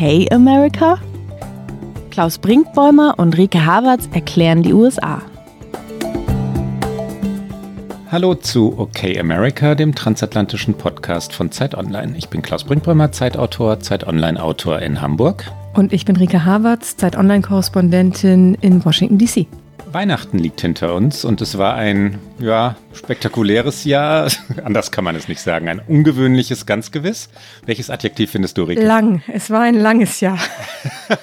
Okay America? Klaus Brinkbäumer und Rike Havertz erklären die USA. Hallo zu Okay America, dem transatlantischen Podcast von Zeit Online. Ich bin Klaus Brinkbäumer, Zeitautor, Zeit Online Autor in Hamburg. Und ich bin Rike Havertz, Zeit Online Korrespondentin in Washington DC. Weihnachten liegt hinter uns und es war ein, ja, spektakuläres Jahr. Anders kann man es nicht sagen. Ein ungewöhnliches, ganz gewiss. Welches Adjektiv findest du, Rike? Lang. Es war ein langes Jahr.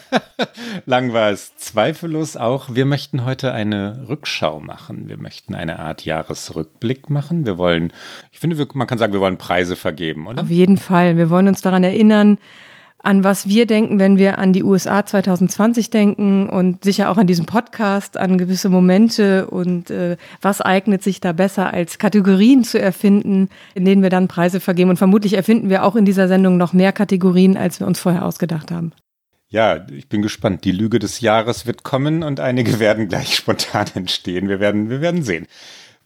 Lang war es zweifellos auch. Wir möchten heute eine Rückschau machen. Wir möchten eine Art Jahresrückblick machen. Wir wollen, ich finde, man kann sagen, wir wollen Preise vergeben, oder? Auf jeden Fall. Wir wollen uns daran erinnern, an was wir denken, wenn wir an die USA 2020 denken und sicher auch an diesen Podcast, an gewisse Momente und äh, was eignet sich da besser als Kategorien zu erfinden, in denen wir dann Preise vergeben. Und vermutlich erfinden wir auch in dieser Sendung noch mehr Kategorien, als wir uns vorher ausgedacht haben. Ja, ich bin gespannt. Die Lüge des Jahres wird kommen und einige werden gleich spontan entstehen. Wir werden, wir werden sehen.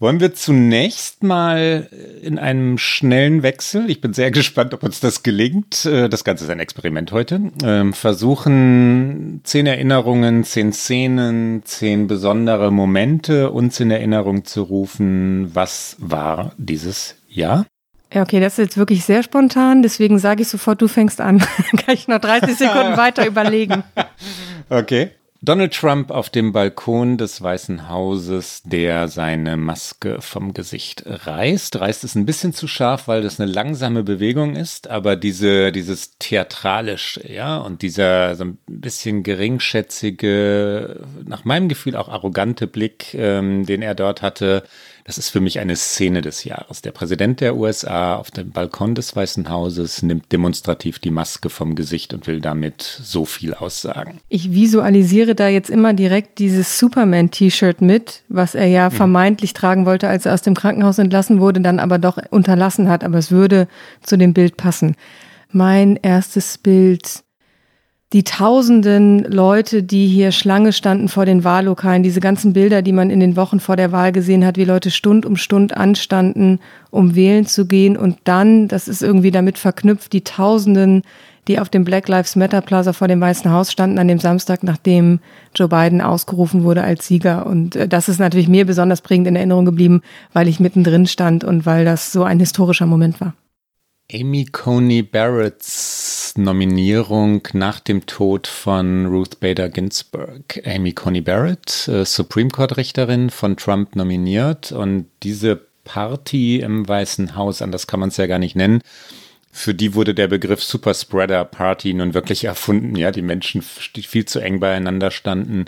Wollen wir zunächst mal in einem schnellen Wechsel, ich bin sehr gespannt, ob uns das gelingt, äh, das Ganze ist ein Experiment heute, ähm, versuchen zehn Erinnerungen, zehn Szenen, zehn besondere Momente uns in Erinnerung zu rufen, was war dieses Jahr? Ja, okay, das ist jetzt wirklich sehr spontan, deswegen sage ich sofort, du fängst an. Kann ich noch 30 Sekunden weiter überlegen. Okay. Donald Trump auf dem Balkon des Weißen Hauses, der seine Maske vom Gesicht reißt. Reißt es ein bisschen zu scharf, weil das eine langsame Bewegung ist, aber diese, dieses theatralisch, ja, und dieser so ein bisschen geringschätzige, nach meinem Gefühl auch arrogante Blick, ähm, den er dort hatte, das ist für mich eine Szene des Jahres. Der Präsident der USA auf dem Balkon des Weißen Hauses nimmt demonstrativ die Maske vom Gesicht und will damit so viel aussagen. Ich visualisiere da jetzt immer direkt dieses Superman-T-Shirt mit, was er ja mhm. vermeintlich tragen wollte, als er aus dem Krankenhaus entlassen wurde, dann aber doch unterlassen hat. Aber es würde zu dem Bild passen. Mein erstes Bild die tausenden Leute, die hier Schlange standen vor den Wahllokalen, diese ganzen Bilder, die man in den Wochen vor der Wahl gesehen hat, wie Leute Stund um Stund anstanden, um wählen zu gehen und dann, das ist irgendwie damit verknüpft, die tausenden, die auf dem Black Lives Matter Plaza vor dem Weißen Haus standen an dem Samstag, nachdem Joe Biden ausgerufen wurde als Sieger. Und äh, das ist natürlich mir besonders prägend in Erinnerung geblieben, weil ich mittendrin stand und weil das so ein historischer Moment war. Amy Coney Barretts Nominierung nach dem Tod von Ruth Bader Ginsburg. Amy Coney Barrett, äh, Supreme Court Richterin, von Trump nominiert und diese Party im Weißen Haus, anders kann man es ja gar nicht nennen, für die wurde der Begriff Superspreader Party nun wirklich erfunden. Ja, die Menschen viel zu eng beieinander standen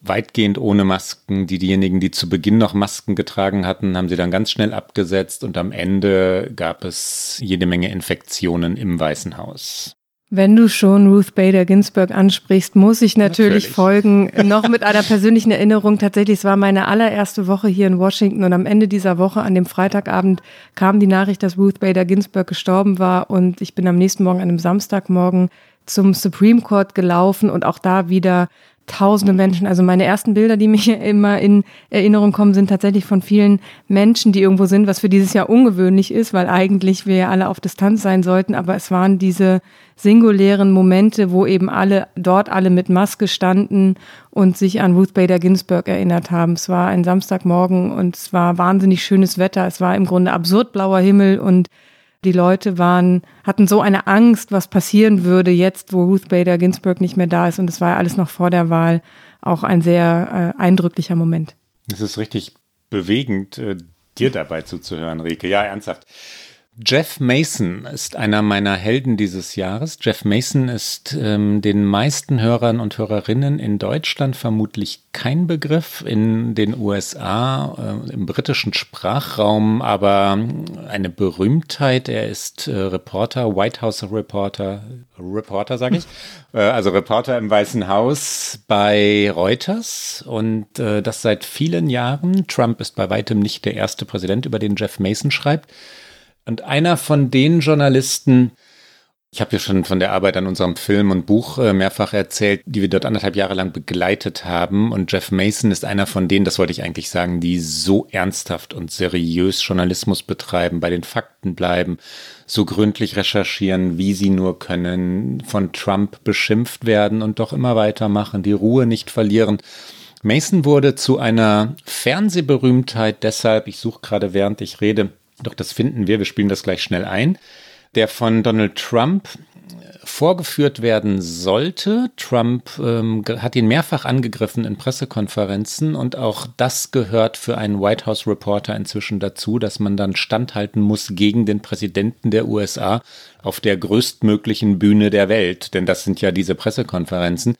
weitgehend ohne Masken. Die, diejenigen, die zu Beginn noch Masken getragen hatten, haben sie dann ganz schnell abgesetzt und am Ende gab es jede Menge Infektionen im Weißen Haus. Wenn du schon Ruth Bader Ginsburg ansprichst, muss ich natürlich, natürlich, folgen. Noch mit einer persönlichen Erinnerung. Tatsächlich, es war meine allererste Woche hier in Washington und am Ende dieser Woche, an dem Freitagabend, kam die Nachricht, dass Ruth Bader Ginsburg gestorben war und ich bin am nächsten Morgen, an einem Samstagmorgen, zum Supreme Court gelaufen und auch da wieder tausende Menschen. Also meine ersten Bilder, die mir immer in Erinnerung kommen, sind tatsächlich von vielen Menschen, die irgendwo sind, was für dieses Jahr ungewöhnlich ist, weil eigentlich wir ja alle auf Distanz sein sollten. Aber es waren diese singulären Momente, wo eben alle dort alle mit Maske standen und sich an Ruth Bader Ginsburg erinnert haben. Es war ein Samstagmorgen und es war wahnsinnig schönes Wetter. Es war im Grunde absurd blauer Himmel und die Leute waren, hatten so eine Angst, was passieren würde jetzt, wo Ruth Bader Ginsburg nicht mehr da ist. Und es war alles noch vor der Wahl auch ein sehr äh, eindrücklicher Moment. Es ist richtig bewegend, äh, dir dabei zuzuhören, Rike. Ja, ernsthaft. Jeff Mason ist einer meiner Helden dieses Jahres. Jeff Mason ist ähm, den meisten Hörern und Hörerinnen in Deutschland vermutlich kein Begriff, in den USA, äh, im britischen Sprachraum aber eine Berühmtheit. Er ist äh, Reporter, White House Reporter, Reporter sage ich, äh, also Reporter im Weißen Haus bei Reuters und äh, das seit vielen Jahren. Trump ist bei weitem nicht der erste Präsident, über den Jeff Mason schreibt. Und einer von den Journalisten, Ich habe ja schon von der Arbeit an unserem Film und Buch äh, mehrfach erzählt, die wir dort anderthalb Jahre lang begleitet haben. Und Jeff Mason ist einer von denen, das wollte ich eigentlich sagen, die so ernsthaft und seriös Journalismus betreiben, bei den Fakten bleiben, so gründlich recherchieren, wie sie nur können, von Trump beschimpft werden und doch immer weitermachen, die Ruhe nicht verlieren. Mason wurde zu einer Fernsehberühmtheit deshalb, ich suche gerade während ich rede, doch das finden wir, wir spielen das gleich schnell ein der von Donald Trump vorgeführt werden sollte. Trump ähm, hat ihn mehrfach angegriffen in Pressekonferenzen und auch das gehört für einen White House Reporter inzwischen dazu, dass man dann standhalten muss gegen den Präsidenten der USA auf der größtmöglichen Bühne der Welt, denn das sind ja diese Pressekonferenzen.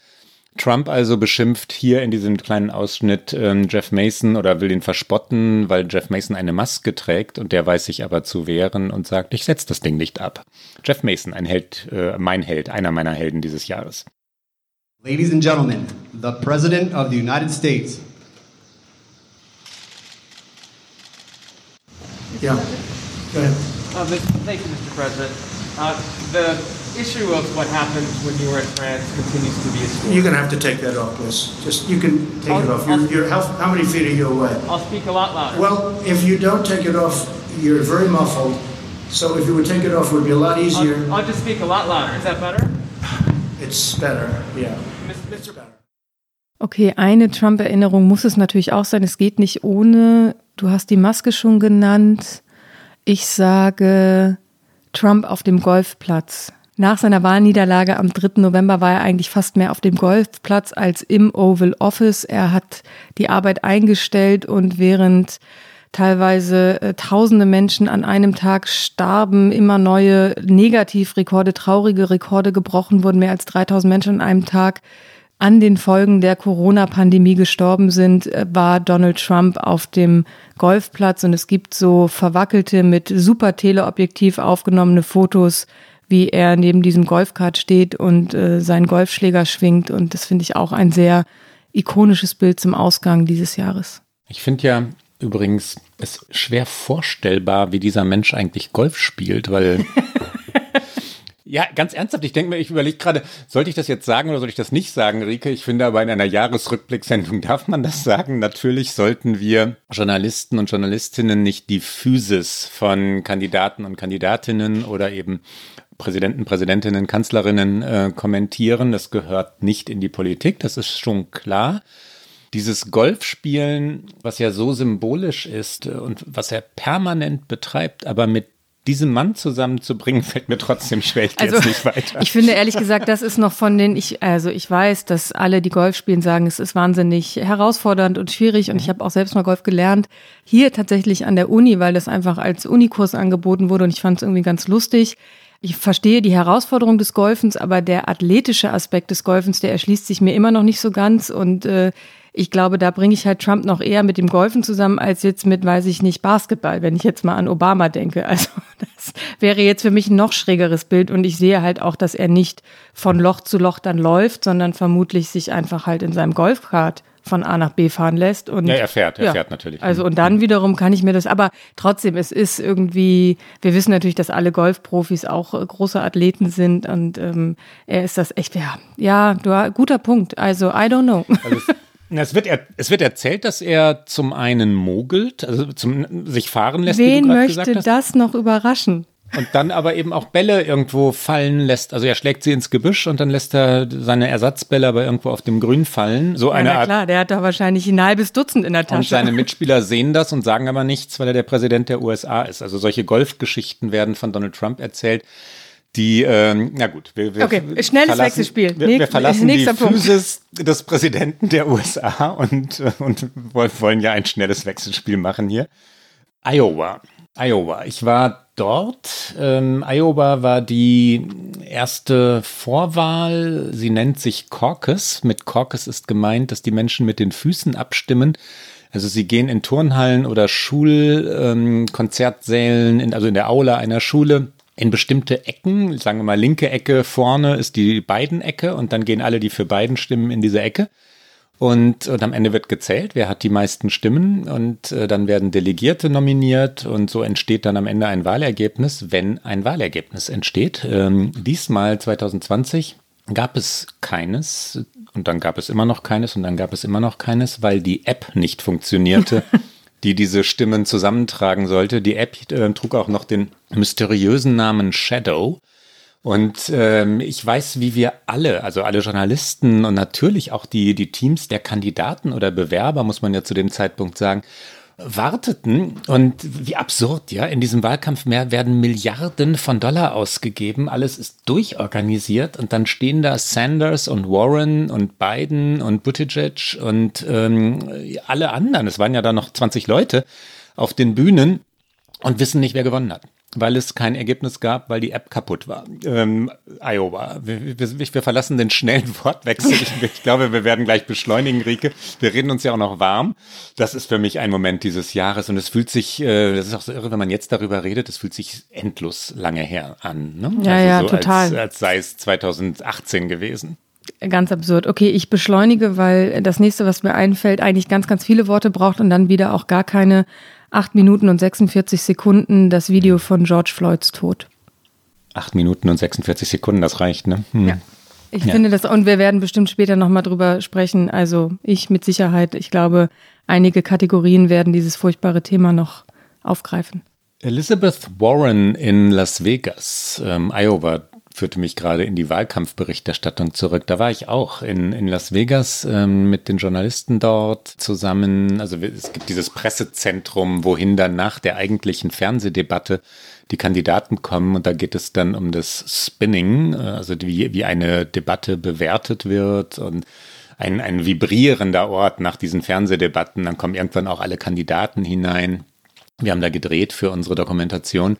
Trump also beschimpft hier in diesem kleinen Ausschnitt ähm, Jeff Mason oder will ihn verspotten, weil Jeff Mason eine Maske trägt und der weiß sich aber zu wehren und sagt, ich setze das Ding nicht ab. Jeff Mason, ein Held, äh, mein Held, einer meiner Helden dieses Jahres. Ladies and gentlemen, the President of the United States. Yeah, go ahead. Uh, thank you, Mr. President. Uh, the issue of what happened when you were in France continues to be a story. You're going to have to take that off, please. Just you can take I'll, it off. You're, you're, how, how many feet are you away? I'll speak a lot louder. Well, if you don't take it off, you're very muffled. So if you would take it off, it would be a lot easier. I'll, I'll just speak a lot louder. Is that better? It's better, yeah. Mr. Better. Okay, eine Trump-Erinnerung muss es natürlich auch sein. Es geht nicht ohne. Du hast die Maske schon genannt. Ich sage Trump auf dem Golfplatz. Nach seiner Wahlniederlage am 3. November war er eigentlich fast mehr auf dem Golfplatz als im Oval Office. Er hat die Arbeit eingestellt und während teilweise äh, tausende Menschen an einem Tag starben, immer neue Negativrekorde, traurige Rekorde gebrochen wurden, mehr als 3000 Menschen an einem Tag an den Folgen der Corona-Pandemie gestorben sind, äh, war Donald Trump auf dem Golfplatz und es gibt so verwackelte mit super Teleobjektiv aufgenommene Fotos wie er neben diesem Golfkart steht und äh, seinen Golfschläger schwingt. Und das finde ich auch ein sehr ikonisches Bild zum Ausgang dieses Jahres. Ich finde ja übrigens es schwer vorstellbar, wie dieser Mensch eigentlich Golf spielt, weil Ja, ganz ernsthaft, ich denke mir, ich überlege gerade, sollte ich das jetzt sagen oder soll ich das nicht sagen, Rike? Ich finde aber in einer Jahresrückblicksendung darf man das sagen. Natürlich sollten wir Journalisten und Journalistinnen nicht die Physis von Kandidaten und Kandidatinnen oder eben Präsidenten, Präsidentinnen, Kanzlerinnen äh, kommentieren. Das gehört nicht in die Politik, das ist schon klar. Dieses Golfspielen, was ja so symbolisch ist und was er permanent betreibt, aber mit diesem Mann zusammenzubringen, fällt mir trotzdem schwer. Ich also, jetzt nicht weiter. Ich finde ehrlich gesagt, das ist noch von den, ich, also ich weiß, dass alle, die Golf spielen, sagen, es ist wahnsinnig herausfordernd und schwierig und mhm. ich habe auch selbst mal Golf gelernt. Hier tatsächlich an der Uni, weil das einfach als Unikurs angeboten wurde und ich fand es irgendwie ganz lustig. Ich verstehe die Herausforderung des Golfens, aber der athletische Aspekt des Golfens, der erschließt sich mir immer noch nicht so ganz. Und äh, ich glaube, da bringe ich halt Trump noch eher mit dem Golfen zusammen, als jetzt mit, weiß ich nicht, Basketball, wenn ich jetzt mal an Obama denke. Also das wäre jetzt für mich ein noch schrägeres Bild. Und ich sehe halt auch, dass er nicht von Loch zu Loch dann läuft, sondern vermutlich sich einfach halt in seinem Golfkart von A nach B fahren lässt. Und, ja, er fährt, er ja, fährt natürlich. Also und dann wiederum kann ich mir das, aber trotzdem, es ist irgendwie, wir wissen natürlich, dass alle Golfprofis auch äh, große Athleten sind und ähm, er ist das echt, ja, ja, du, guter Punkt. Also I don't know. Also es wird, er, es wird erzählt, dass er zum einen mogelt, also zum, sich fahren lässt. Wen möchte das noch überraschen? Und dann aber eben auch Bälle irgendwo fallen lässt. Also er schlägt sie ins Gebüsch und dann lässt er seine Ersatzbälle aber irgendwo auf dem Grün fallen. So ja, eine na klar, der hat da wahrscheinlich ein halbes Dutzend in der Tasche. Und seine Mitspieler sehen das und sagen aber nichts, weil er der Präsident der USA ist. Also solche Golfgeschichten werden von Donald Trump erzählt die, ähm, na gut, wir, wir okay, schnelles Wechselspiel. Wir, wir verlassen die Physis des Präsidenten der USA und, äh, und wollen ja ein schnelles Wechselspiel machen hier. Iowa. Iowa. Ich war dort. Ähm, Iowa war die erste Vorwahl. Sie nennt sich Caucus. Mit Caucus ist gemeint, dass die Menschen mit den Füßen abstimmen. Also sie gehen in Turnhallen oder Schulkonzertsälen, ähm, also in der Aula einer Schule in bestimmte Ecken, sagen wir mal linke Ecke vorne ist die beiden Ecke und dann gehen alle, die für beiden stimmen, in diese Ecke. Und, und am Ende wird gezählt, wer hat die meisten Stimmen und äh, dann werden Delegierte nominiert und so entsteht dann am Ende ein Wahlergebnis, wenn ein Wahlergebnis entsteht. Ähm, diesmal 2020 gab es keines und dann gab es immer noch keines und dann gab es immer noch keines, weil die App nicht funktionierte. die diese Stimmen zusammentragen sollte. Die App äh, trug auch noch den mysteriösen Namen Shadow. Und ähm, ich weiß, wie wir alle, also alle Journalisten und natürlich auch die, die Teams der Kandidaten oder Bewerber, muss man ja zu dem Zeitpunkt sagen, warteten. Und wie absurd, ja, in diesem Wahlkampf mehr werden Milliarden von Dollar ausgegeben, alles ist durchorganisiert. Und dann stehen da Sanders und Warren und Biden und Buttigieg und ähm, alle anderen, es waren ja da noch 20 Leute auf den Bühnen und wissen nicht, wer gewonnen hat weil es kein Ergebnis gab, weil die App kaputt war. Ähm, Iowa. Wir, wir, wir, verlassen den schnellen Wortwechsel. Ich, ich, glaube, wir werden gleich beschleunigen, Rike. Wir reden uns ja auch noch warm. Das ist für mich ein Moment dieses Jahres und es fühlt sich, äh, das ist auch so irre, wenn man jetzt darüber redet, es fühlt sich endlos lange her an. Ne? Ja, also ja, so total. Als, als sei es 2018 gewesen. Ganz absurd. Okay, ich beschleunige, weil das nächste, was mir einfällt, eigentlich ganz, ganz viele Worte braucht und dann wieder auch gar keine 8 Minuten und 46 Sekunden das Video von George Floyds Tod. 8 Minuten und 46 Sekunden, das reicht, ne? Hm. Ja. Ich ja. finde das, und wir werden bestimmt später nochmal drüber sprechen. Also ich mit Sicherheit, ich glaube, einige Kategorien werden dieses furchtbare Thema noch aufgreifen. Elizabeth Warren in Las Vegas, ähm, Iowa, führte mich gerade in die Wahlkampfberichterstattung zurück. Da war ich auch in, in Las Vegas ähm, mit den Journalisten dort zusammen. Also es gibt dieses Pressezentrum, wohin dann nach der eigentlichen Fernsehdebatte die Kandidaten kommen und da geht es dann um das Spinning, äh, also wie, wie eine Debatte bewertet wird und ein, ein vibrierender Ort nach diesen Fernsehdebatten. Dann kommen irgendwann auch alle Kandidaten hinein. Wir haben da gedreht für unsere Dokumentation.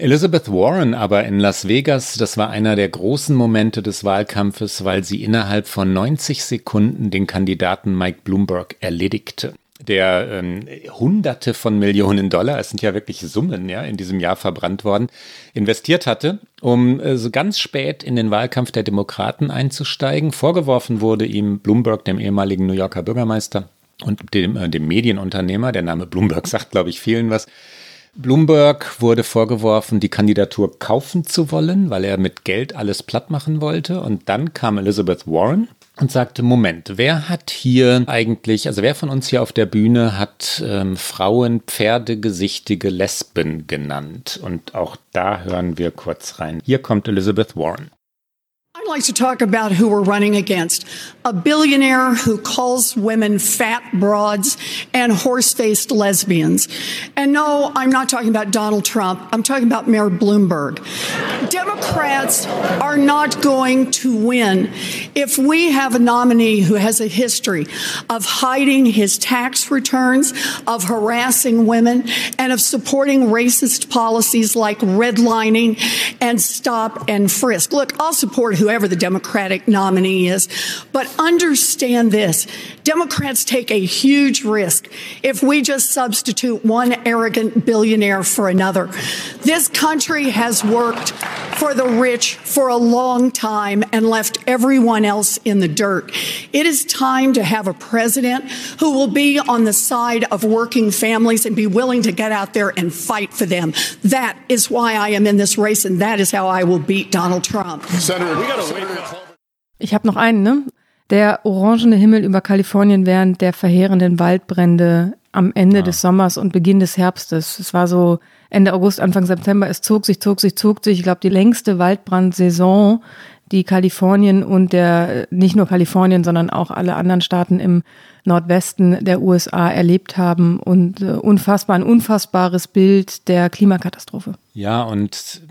Elizabeth Warren aber in Las Vegas, das war einer der großen Momente des Wahlkampfes, weil sie innerhalb von 90 Sekunden den Kandidaten Mike Bloomberg erledigte. Der ähm, Hunderte von Millionen Dollar, es sind ja wirklich Summen, ja, in diesem Jahr verbrannt worden, investiert hatte, um äh, so ganz spät in den Wahlkampf der Demokraten einzusteigen. Vorgeworfen wurde ihm Bloomberg, dem ehemaligen New Yorker Bürgermeister und dem, äh, dem Medienunternehmer, der Name Bloomberg sagt, glaube ich, vielen was, Bloomberg wurde vorgeworfen, die Kandidatur kaufen zu wollen, weil er mit Geld alles platt machen wollte. Und dann kam Elizabeth Warren und sagte, Moment, wer hat hier eigentlich, also wer von uns hier auf der Bühne hat ähm, Frauen pferdegesichtige Lesben genannt? Und auch da hören wir kurz rein. Hier kommt Elizabeth Warren. I'd like to talk about who we're running against. A billionaire who calls women fat broads and horse faced lesbians. And no, I'm not talking about Donald Trump. I'm talking about Mayor Bloomberg. Democrats are not going to win if we have a nominee who has a history of hiding his tax returns, of harassing women, and of supporting racist policies like redlining and stop and frisk. Look, I'll support whoever whoever the Democratic nominee is. But understand this Democrats take a huge risk if we just substitute one arrogant billionaire for another. This country has worked for the rich for a long time and left everyone else in the dirt. It is time to have a president who will be on the side of working families and be willing to get out there and fight for them. That is why I am in this race, and that is how I will beat Donald Trump. Senator, we got Ich habe noch einen, ne? Der orangene Himmel über Kalifornien während der verheerenden Waldbrände am Ende ja. des Sommers und Beginn des Herbstes. Es war so Ende August, Anfang September. Es zog sich, zog sich, zog sich. Ich glaube, die längste Waldbrandsaison, die Kalifornien und der, nicht nur Kalifornien, sondern auch alle anderen Staaten im Nordwesten der USA erlebt haben und äh, unfassbar, ein unfassbares Bild der Klimakatastrophe. Ja, und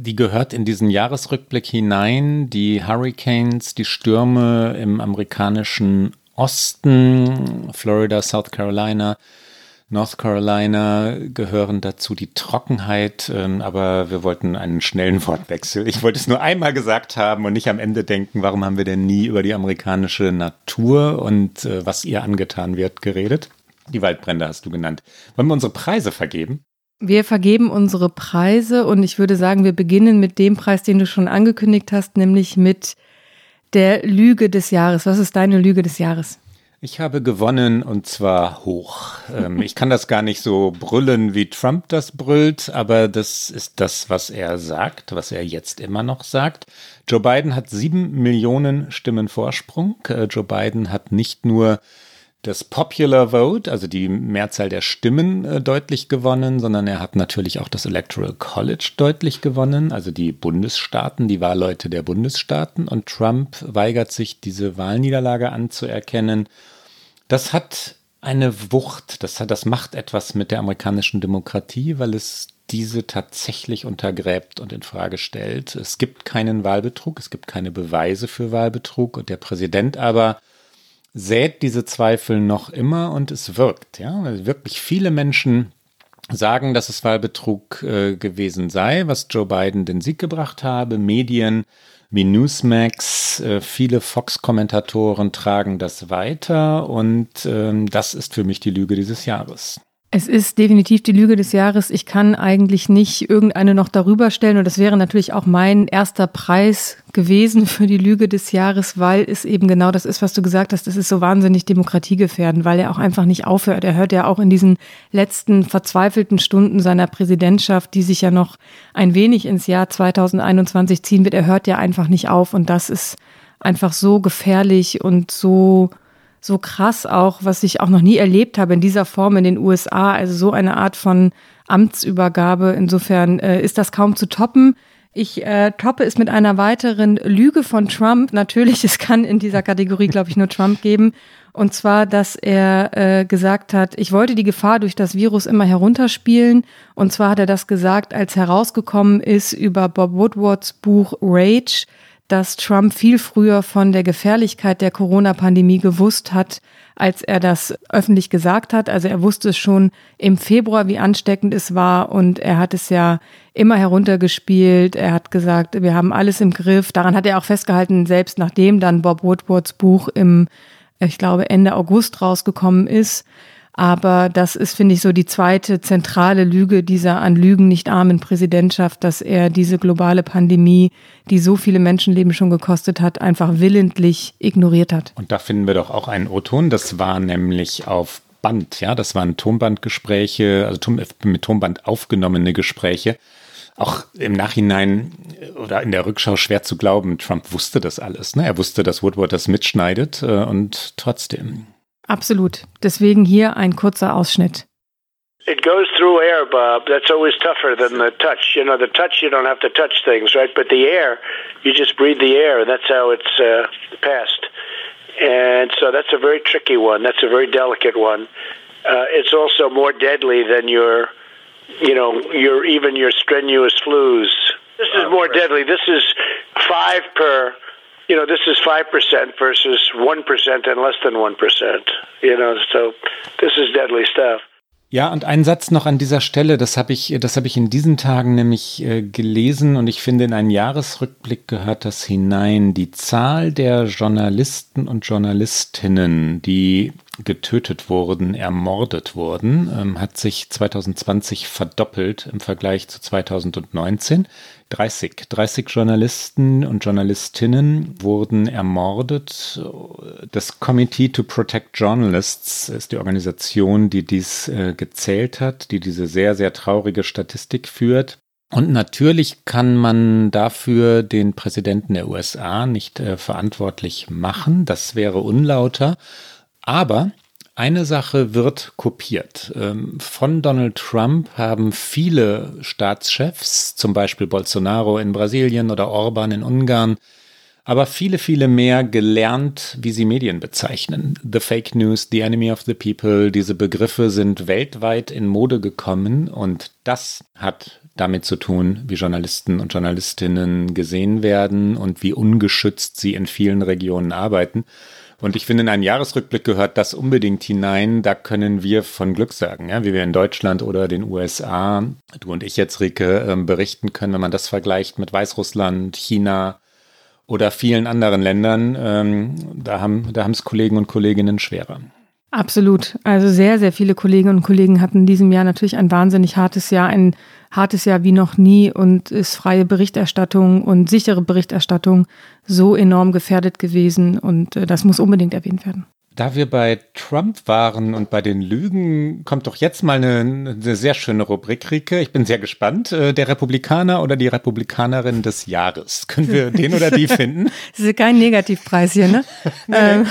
die gehört in diesen Jahresrückblick hinein. Die Hurricanes, die Stürme im amerikanischen Osten, Florida, South Carolina, North Carolina gehören dazu, die Trockenheit, ähm, aber wir wollten einen schnellen Wortwechsel. Ich wollte es nur einmal gesagt haben und nicht am Ende denken, warum haben wir denn nie über die amerikanische Natur und äh, was ihr angetan wird geredet? Die Waldbrände hast du genannt. Wollen wir unsere Preise vergeben? Wir vergeben unsere Preise und ich würde sagen, wir beginnen mit dem Preis, den du schon angekündigt hast, nämlich mit der Lüge des Jahres. Was ist deine Lüge des Jahres? Ich habe gewonnen und zwar hoch. Ähm, ich kann das gar nicht so brüllen, wie Trump das brüllt, aber das ist das, was er sagt, was er jetzt immer noch sagt. Joe Biden hat sieben Millionen Stimmen Vorsprung. Äh, Joe Biden hat nicht nur das Popular Vote, also die Mehrzahl der Stimmen, äh, deutlich gewonnen, sondern er hat natürlich auch das Electoral College deutlich gewonnen, also die Bundesstaaten, die Wahlleute der Bundesstaaten. Und Trump weigert sich, diese Wahlniederlage anzuerkennen das hat eine Wucht, das, hat, das macht etwas mit der amerikanischen Demokratie, weil es diese tatsächlich untergräbt und in Frage stellt. Es gibt keinen Wahlbetrug, es gibt keine Beweise für Wahlbetrug und der Präsident aber sät diese Zweifel noch immer und es wirkt. Ja, wirklich viele Menschen sagen, dass es Wahlbetrug äh, gewesen sei, was Joe Biden den Sieg gebracht habe. Medien wie Newsmax, äh, viele Fox-Kommentatoren tragen das weiter und ähm, das ist für mich die Lüge dieses Jahres. Es ist definitiv die Lüge des Jahres. Ich kann eigentlich nicht irgendeine noch darüber stellen. Und das wäre natürlich auch mein erster Preis gewesen für die Lüge des Jahres, weil es eben genau das ist, was du gesagt hast. Es ist so wahnsinnig demokratiegefährdend, weil er auch einfach nicht aufhört. Er hört ja auch in diesen letzten verzweifelten Stunden seiner Präsidentschaft, die sich ja noch ein wenig ins Jahr 2021 ziehen wird. Er hört ja einfach nicht auf. Und das ist einfach so gefährlich und so so krass auch, was ich auch noch nie erlebt habe in dieser Form in den USA. Also so eine Art von Amtsübergabe. Insofern äh, ist das kaum zu toppen. Ich äh, toppe es mit einer weiteren Lüge von Trump. Natürlich, es kann in dieser Kategorie, glaube ich, nur Trump geben. Und zwar, dass er äh, gesagt hat, ich wollte die Gefahr durch das Virus immer herunterspielen. Und zwar hat er das gesagt, als herausgekommen ist über Bob Woodwards Buch Rage, dass Trump viel früher von der Gefährlichkeit der Corona-Pandemie gewusst hat, als er das öffentlich gesagt hat. Also er wusste es schon im Februar, wie ansteckend es war und er hat es ja immer heruntergespielt. Er hat gesagt, wir haben alles im Griff. Daran hat er auch festgehalten, selbst nachdem dann Bob Woodwards Buch im, ich glaube, Ende August rausgekommen ist. Aber das ist, finde ich, so die zweite zentrale Lüge dieser an Lügen nicht armen Präsidentschaft, dass er diese globale Pandemie, die so viele Menschenleben schon gekostet hat, einfach willentlich ignoriert hat. Und da finden wir doch auch einen O-Ton. Das war nämlich auf Band, ja, das waren Tonbandgespräche, also mit Tonband aufgenommene Gespräche. Auch im Nachhinein oder in der Rückschau schwer zu glauben, Trump wusste das alles. Ne? Er wusste, dass Woodward das mitschneidet äh, und trotzdem. Absolut. Deswegen hier ein kurzer Ausschnitt. It goes through air, Bob. That's always tougher than the touch. You know, the touch you don't have to touch things, right? But the air, you just breathe the air. And that's how it's uh, passed. And so that's a very tricky one. That's a very delicate one. Uh, it's also more deadly than your, you know, your even your strenuous flus. This is more deadly. This is five per you know, this is 5% versus 1% and less than 1%. You know, so this is deadly stuff. Ja, und ein Satz noch an dieser Stelle, das habe ich, das habe ich in diesen Tagen nämlich äh, gelesen und ich finde, in einen Jahresrückblick gehört das hinein. Die Zahl der Journalisten und Journalistinnen, die getötet wurden, ermordet wurden, ähm, hat sich 2020 verdoppelt im Vergleich zu 2019. 30, 30 Journalisten und Journalistinnen wurden ermordet. Das Committee to Protect Journalists ist die Organisation, die dies äh, gezählt hat, die diese sehr, sehr traurige Statistik führt. Und natürlich kann man dafür den Präsidenten der USA nicht äh, verantwortlich machen. Das wäre unlauter. Aber eine Sache wird kopiert. Ähm, von Donald Trump haben viele Staatschefs, zum Beispiel Bolsonaro in Brasilien oder Orban in Ungarn, aber viele, viele mehr gelernt, wie sie Medien bezeichnen. The Fake News, The Enemy of the People, diese Begriffe sind weltweit in Mode gekommen und das hat damit zu tun, wie Journalisten und Journalistinnen gesehen werden und wie ungeschützt sie in vielen Regionen arbeiten. Und ich finde, in einen Jahresrückblick gehört das unbedingt hinein. Da können wir von Glück sagen, ja, wie wir in Deutschland oder den USA, du und ich jetzt, Rike, ähm, berichten können, wenn man das vergleicht mit Weißrussland, China oder vielen anderen Ländern. Ähm, da haben da es Kollegen und Kolleginnen schwerer. Absolut. Also sehr, sehr viele Kolleginnen und Kollegen hatten in diesem Jahr natürlich ein wahnsinnig hartes Jahr, ein hartes Jahr wie noch nie und ist freie Berichterstattung und sichere Berichterstattung so enorm gefährdet gewesen und äh, das muss unbedingt erwähnt werden. Da wir bei Trump waren und bei den Lügen, kommt doch jetzt mal eine, eine sehr schöne Rubrik, Rike. Ich bin sehr gespannt. Äh, der Republikaner oder die Republikanerin des Jahres. Können wir den oder die finden? Das ist kein Negativpreis hier, ne? nee, ähm,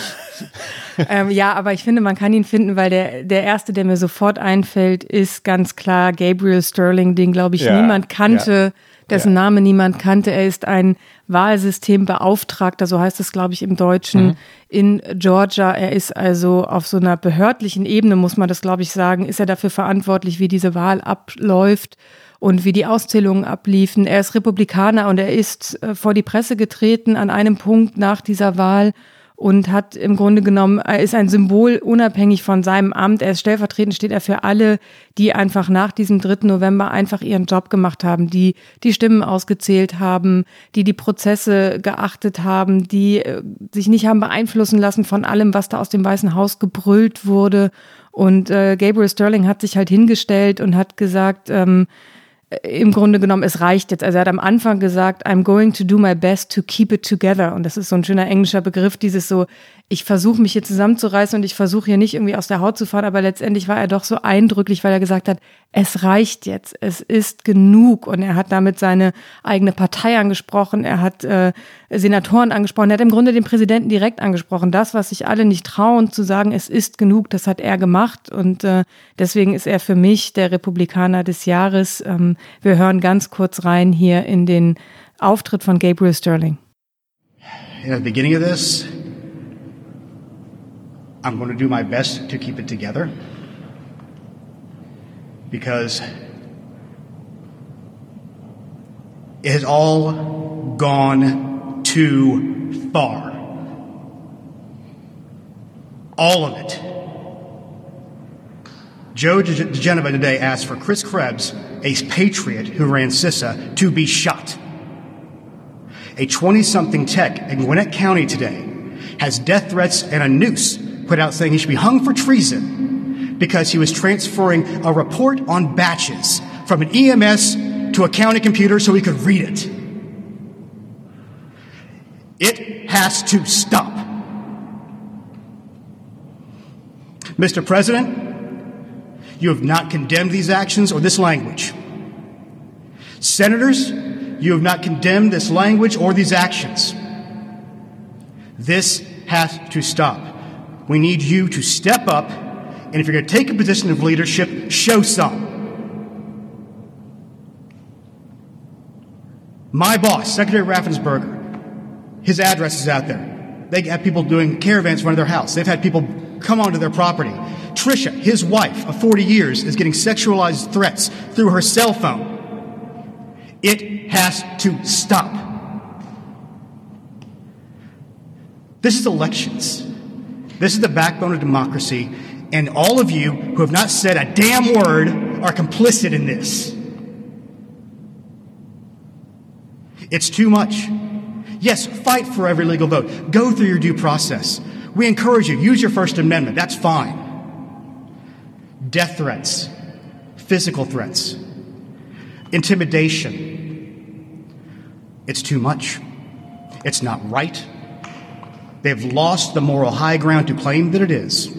ähm, ja, aber ich finde, man kann ihn finden, weil der, der erste, der mir sofort einfällt, ist ganz klar Gabriel Sterling, den, glaube ich, ja, niemand kannte. Ja dessen ja. Name niemand kannte. Er ist ein Wahlsystembeauftragter, so heißt es, glaube ich, im Deutschen, mhm. in Georgia. Er ist also auf so einer behördlichen Ebene, muss man das, glaube ich, sagen, ist er dafür verantwortlich, wie diese Wahl abläuft und wie die Auszählungen abliefen. Er ist Republikaner und er ist äh, vor die Presse getreten an einem Punkt nach dieser Wahl und hat im Grunde genommen, er ist ein Symbol unabhängig von seinem Amt. Er ist stellvertretend, steht er für alle, die einfach nach diesem 3. November einfach ihren Job gemacht haben, die die Stimmen ausgezählt haben, die die Prozesse geachtet haben, die äh, sich nicht haben beeinflussen lassen von allem, was da aus dem Weißen Haus gebrüllt wurde. Und äh, Gabriel Sterling hat sich halt hingestellt und hat gesagt, ähm, im Grunde genommen, es reicht jetzt. Also er hat am Anfang gesagt, I'm going to do my best to keep it together. Und das ist so ein schöner englischer Begriff, dieses so, ich versuche mich hier zusammenzureißen und ich versuche hier nicht irgendwie aus der Haut zu fahren, aber letztendlich war er doch so eindrücklich, weil er gesagt hat, es reicht jetzt, es ist genug. Und er hat damit seine eigene Partei angesprochen, er hat äh, Senatoren angesprochen, er hat im Grunde den Präsidenten direkt angesprochen. Das, was sich alle nicht trauen zu sagen, es ist genug, das hat er gemacht. Und äh, deswegen ist er für mich der Republikaner des Jahres. Ähm, wir hören ganz kurz rein hier in den Auftritt von Gabriel Sterling. In the beginning of this, I'm going to do my best to keep it together because it has all gone too far. All of it. Joe DeGenova today asked for Chris Krebs, a patriot who ran CISA, to be shot. A 20 something tech in Gwinnett County today has death threats and a noose put out saying he should be hung for treason because he was transferring a report on batches from an EMS to a county computer so he could read it. It has to stop. Mr. President, you have not condemned these actions or this language. Senators, you have not condemned this language or these actions. This has to stop. We need you to step up, and if you're going to take a position of leadership, show some. My boss, Secretary Raffensperger, his address is out there. They have people doing caravans in front of their house. They've had people come onto their property. Trisha, his wife of 40 years, is getting sexualized threats through her cell phone. It has to stop. This is elections. This is the backbone of democracy, and all of you who have not said a damn word are complicit in this. It's too much. Yes, fight for every legal vote. Go through your due process. We encourage you, use your First Amendment. That's fine. Death threats, physical threats, intimidation. It's too much. It's not right. They've lost the moral high ground to claim that it is.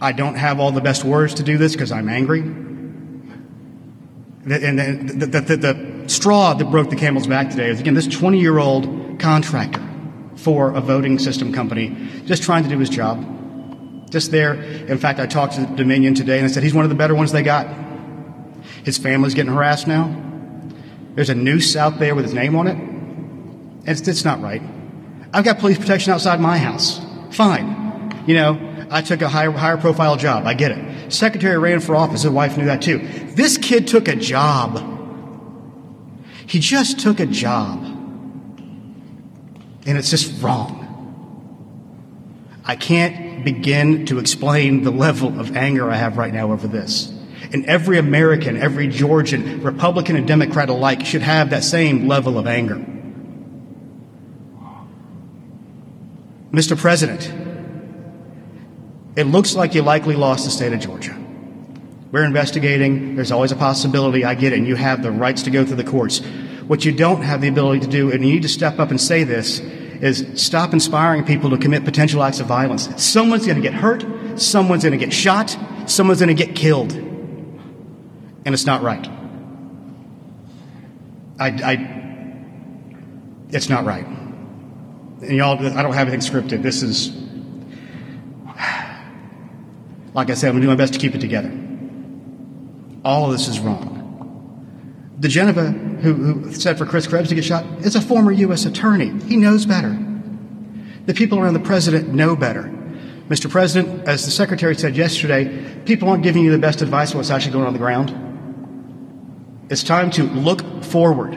I don't have all the best words to do this because I'm angry. And the, the, the, the, straw that broke the camel's back today is again this 20 year old contractor for a voting system company just trying to do his job. Just there. In fact, I talked to Dominion today and I said he's one of the better ones they got. His family's getting harassed now. There's a noose out there with his name on it. It's, it's not right. I've got police protection outside my house. Fine. You know, I took a higher, higher profile job. I get it. Secretary ran for office. His wife knew that too. This kid took a job. He just took a job. And it's just wrong. I can't begin to explain the level of anger I have right now over this. And every American, every Georgian, Republican and Democrat alike should have that same level of anger. Mr. President, it looks like you likely lost the state of Georgia. We're investigating. There's always a possibility. I get it. And you have the rights to go through the courts. What you don't have the ability to do, and you need to step up and say this, is stop inspiring people to commit potential acts of violence. Someone's going to get hurt. Someone's going to get shot. Someone's going to get killed. And it's not right. I, I, it's not right. And y'all, I don't have anything scripted. This is, like I said, I'm going to do my best to keep it together. All of this is wrong. The Geneva who, who said for Chris Krebs to get shot is a former U.S. attorney. He knows better. The people around the president know better. Mr. President, as the secretary said yesterday, people aren't giving you the best advice on what's actually going on the ground. It's time to look forward.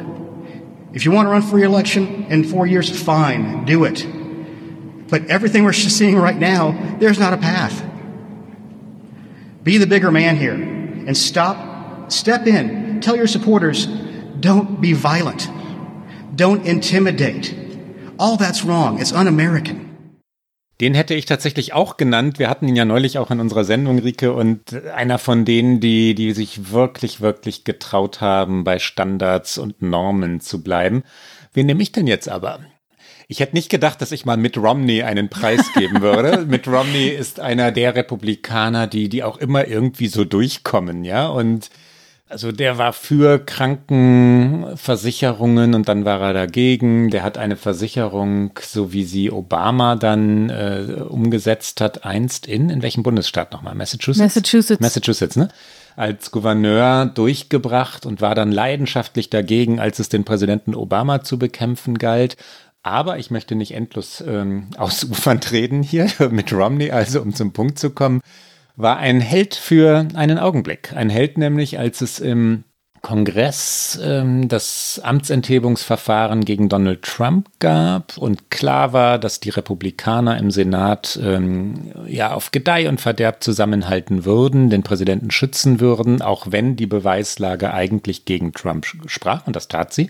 If you want to run for re-election in four years, fine, do it. But everything we're seeing right now, there's not a path. Be the bigger man here and stop, step in, tell your supporters, don't be violent. Don't intimidate. All that's wrong. It's un-American. Den hätte ich tatsächlich auch genannt. Wir hatten ihn ja neulich auch in unserer Sendung, Rike, und einer von denen, die, die sich wirklich, wirklich getraut haben, bei Standards und Normen zu bleiben. Wen nehme ich denn jetzt aber? Ich hätte nicht gedacht, dass ich mal Mitt Romney einen Preis geben würde. Mitt Romney ist einer der Republikaner, die, die auch immer irgendwie so durchkommen, ja, und also der war für Krankenversicherungen und dann war er dagegen. Der hat eine Versicherung, so wie sie Obama dann äh, umgesetzt hat, einst in, in welchem Bundesstaat nochmal? Massachusetts? Massachusetts. Massachusetts, ne? Als Gouverneur durchgebracht und war dann leidenschaftlich dagegen, als es den Präsidenten Obama zu bekämpfen galt. Aber ich möchte nicht endlos ähm, ausufern treten hier mit Romney, also um zum Punkt zu kommen war ein Held für einen Augenblick. Ein Held nämlich, als es im Kongress ähm, das Amtsenthebungsverfahren gegen Donald Trump gab und klar war, dass die Republikaner im Senat ähm, ja auf Gedeih und Verderb zusammenhalten würden, den Präsidenten schützen würden, auch wenn die Beweislage eigentlich gegen Trump sprach und das tat sie.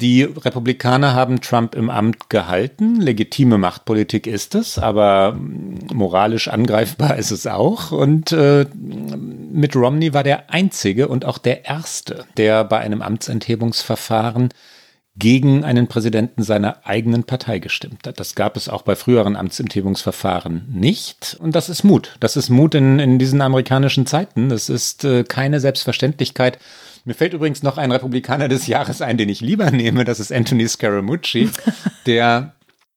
Die Republikaner haben Trump im Amt gehalten. Legitime Machtpolitik ist es, aber moralisch angreifbar ist es auch. Und äh, mit Romney war der einzige und auch der erste, der bei einem Amtsenthebungsverfahren gegen einen Präsidenten seiner eigenen Partei gestimmt hat. Das gab es auch bei früheren Amtsenthebungsverfahren nicht. Und das ist Mut. Das ist Mut in, in diesen amerikanischen Zeiten. Das ist äh, keine Selbstverständlichkeit. Mir fällt übrigens noch ein Republikaner des Jahres ein, den ich lieber nehme. Das ist Anthony Scaramucci, der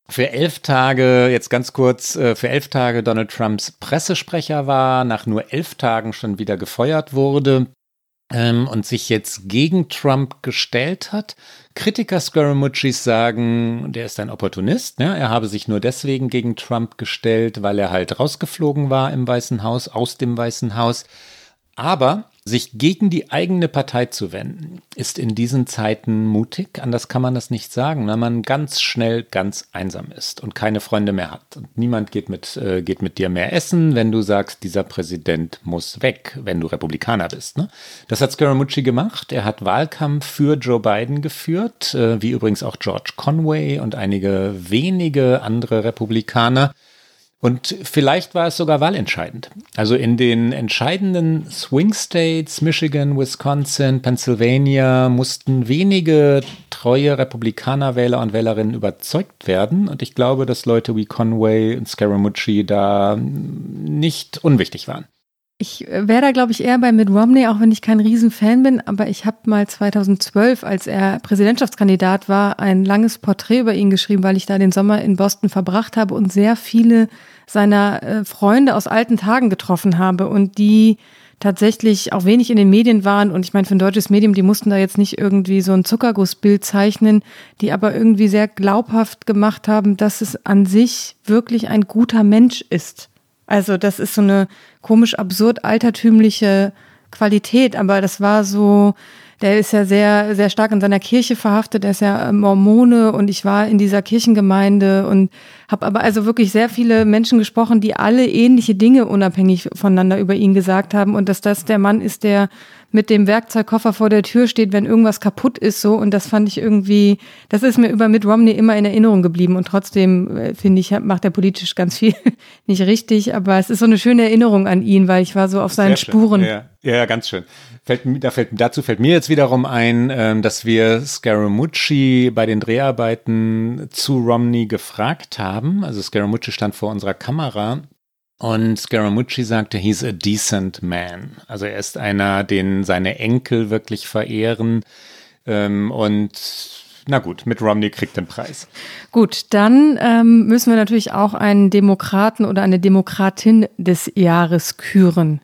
für elf Tage, jetzt ganz kurz, äh, für elf Tage Donald Trumps Pressesprecher war, nach nur elf Tagen schon wieder gefeuert wurde ähm, und sich jetzt gegen Trump gestellt hat. Kritiker Scaramuccis sagen, der ist ein Opportunist. Ne? Er habe sich nur deswegen gegen Trump gestellt, weil er halt rausgeflogen war im Weißen Haus, aus dem Weißen Haus. Aber sich gegen die eigene Partei zu wenden, ist in diesen Zeiten mutig. Anders kann man das nicht sagen, wenn man ganz schnell ganz einsam ist und keine Freunde mehr hat. Und niemand geht mit, äh, geht mit dir mehr essen, wenn du sagst, dieser Präsident muss weg, wenn du Republikaner bist. Ne? Das hat Scaramucci gemacht. Er hat Wahlkampf für Joe Biden geführt, äh, wie übrigens auch George Conway und einige wenige andere Republikaner. Und vielleicht war es sogar wahlentscheidend. Also in den entscheidenden Swing States, Michigan, Wisconsin, Pennsylvania, mussten wenige treue Republikanerwähler und Wählerinnen überzeugt werden. Und ich glaube, dass Leute wie Conway und Scaramucci da nicht unwichtig waren. Ich äh, wäre da, glaube ich, eher bei Mitt Romney, auch wenn ich kein Riesenfan bin. Aber ich habe mal 2012, als er Präsidentschaftskandidat war, ein langes Porträt über ihn geschrieben, weil ich da den Sommer in Boston verbracht habe und sehr viele seiner äh, Freunde aus alten Tagen getroffen habe und die tatsächlich auch wenig in den Medien waren. Und ich meine, für ein deutsches Medium, die mussten da jetzt nicht irgendwie so ein Zuckergussbild zeichnen, die aber irgendwie sehr glaubhaft gemacht haben, dass es an sich wirklich ein guter Mensch ist. Also das ist so eine komisch absurd altertümliche Qualität, aber das war so, der ist ja sehr, sehr stark in seiner Kirche verhaftet, er ist ja Mormone und ich war in dieser Kirchengemeinde und Habe aber also wirklich sehr viele Menschen gesprochen, die alle ähnliche Dinge unabhängig voneinander über ihn gesagt haben und dass das der Mann ist, der mit dem Werkzeugkoffer vor der Tür steht, wenn irgendwas kaputt ist, so. Und das fand ich irgendwie, das ist mir über Mitt Romney immer in Erinnerung geblieben. Und trotzdem, äh, finde ich, macht er politisch ganz viel nicht richtig. Aber es ist so eine schöne Erinnerung an ihn, weil ich war so auf seinen Spuren. Ja, ja, ganz schön. Fällt, da fällt, dazu fällt mir jetzt wiederum ein, ähm, dass wir Scaramucci bei den Dreharbeiten zu Romney gefragt haben. Also Scaramucci stand vor unserer Kamera und Scaramucci sagte, he's a decent man. Also er ist einer, den seine Enkel wirklich verehren. Ähm, und na gut, mit Romney kriegt den Preis. Gut, dann ähm, müssen wir natürlich auch einen Demokraten oder eine Demokratin des Jahres küren.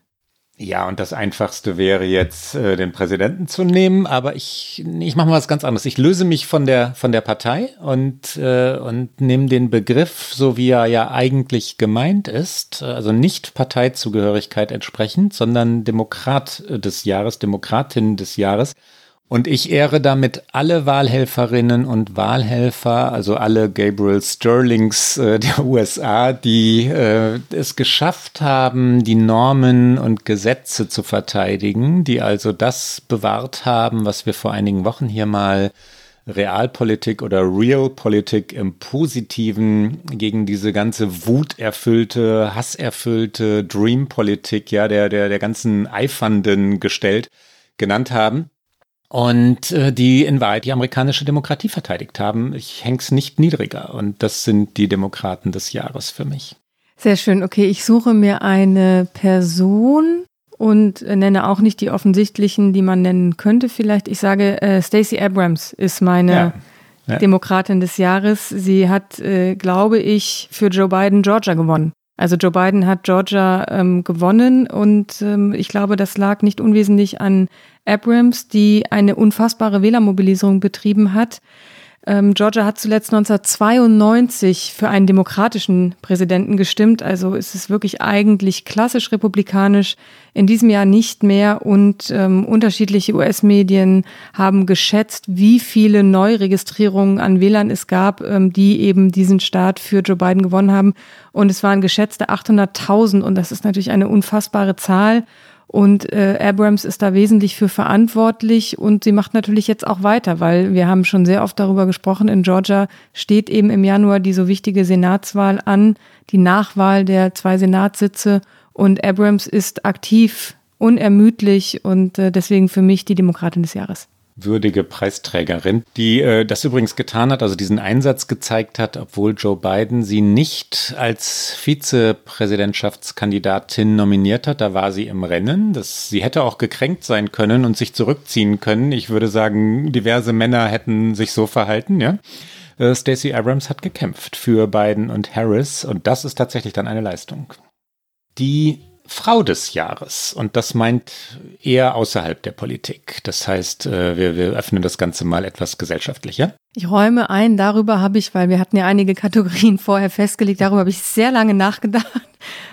Ja, und das Einfachste wäre jetzt, äh, den Präsidenten zu nehmen, aber ich, ich mache mal was ganz anderes. Ich löse mich von der, von der Partei und, äh, und nehme den Begriff, so wie er ja eigentlich gemeint ist, also nicht Parteizugehörigkeit entsprechend, sondern Demokrat des Jahres, Demokratin des Jahres. Und ich ehre damit alle Wahlhelferinnen und Wahlhelfer, also alle Gabriel Sterlings äh, der USA, die äh, es geschafft haben, die Normen und Gesetze zu verteidigen, die also das bewahrt haben, was wir vor einigen Wochen hier mal Realpolitik oder Realpolitik im Positiven gegen diese ganze wuterfüllte, hasserfüllte Dreampolitik, ja, der, der, der ganzen Eifernden gestellt genannt haben und äh, die in Wahrheit die amerikanische Demokratie verteidigt haben. Ich häng's nicht niedriger und das sind die Demokraten des Jahres für mich. Sehr schön. Okay, ich suche mir eine Person und nenne auch nicht die offensichtlichen, die man nennen könnte. Vielleicht, ich sage, äh, Stacey Abrams ist meine ja. Ja. Demokratin des Jahres. Sie hat, äh, glaube ich, für Joe Biden Georgia gewonnen. Also Joe Biden hat Georgia ähm, gewonnen und ähm, ich glaube, das lag nicht unwesentlich an Abrams, die eine unfassbare Wählermobilisierung betrieben hat. Ähm, Georgia hat zuletzt 1992 für einen demokratischen Präsidenten gestimmt. Also ist es wirklich eigentlich klassisch republikanisch. In diesem Jahr nicht mehr. Und ähm, unterschiedliche US-Medien haben geschätzt, wie viele Neuregistrierungen an Wählern es gab, ähm, die eben diesen Staat für Joe Biden gewonnen haben. Und es waren geschätzte 800.000. Und das ist natürlich eine unfassbare Zahl. Und äh, Abrams ist da wesentlich für verantwortlich und sie macht natürlich jetzt auch weiter, weil wir haben schon sehr oft darüber gesprochen, in Georgia steht eben im Januar die so wichtige Senatswahl an, die Nachwahl der zwei Senatssitze. Und Abrams ist aktiv, unermüdlich und äh, deswegen für mich die Demokratin des Jahres würdige Preisträgerin, die äh, das übrigens getan hat, also diesen Einsatz gezeigt hat, obwohl Joe Biden sie nicht als Vizepräsidentschaftskandidatin nominiert hat. Da war sie im Rennen. Das, sie hätte auch gekränkt sein können und sich zurückziehen können. Ich würde sagen, diverse Männer hätten sich so verhalten, ja. Äh, Stacey Abrams hat gekämpft für Biden und Harris und das ist tatsächlich dann eine Leistung. Die Frau des Jahres. Und das meint eher außerhalb der Politik. Das heißt, äh, wir, wir öffnen das Ganze mal etwas gesellschaftlicher. Ich räume ein, darüber habe ich, weil wir hatten ja einige Kategorien vorher festgelegt, darüber habe ich sehr lange nachgedacht.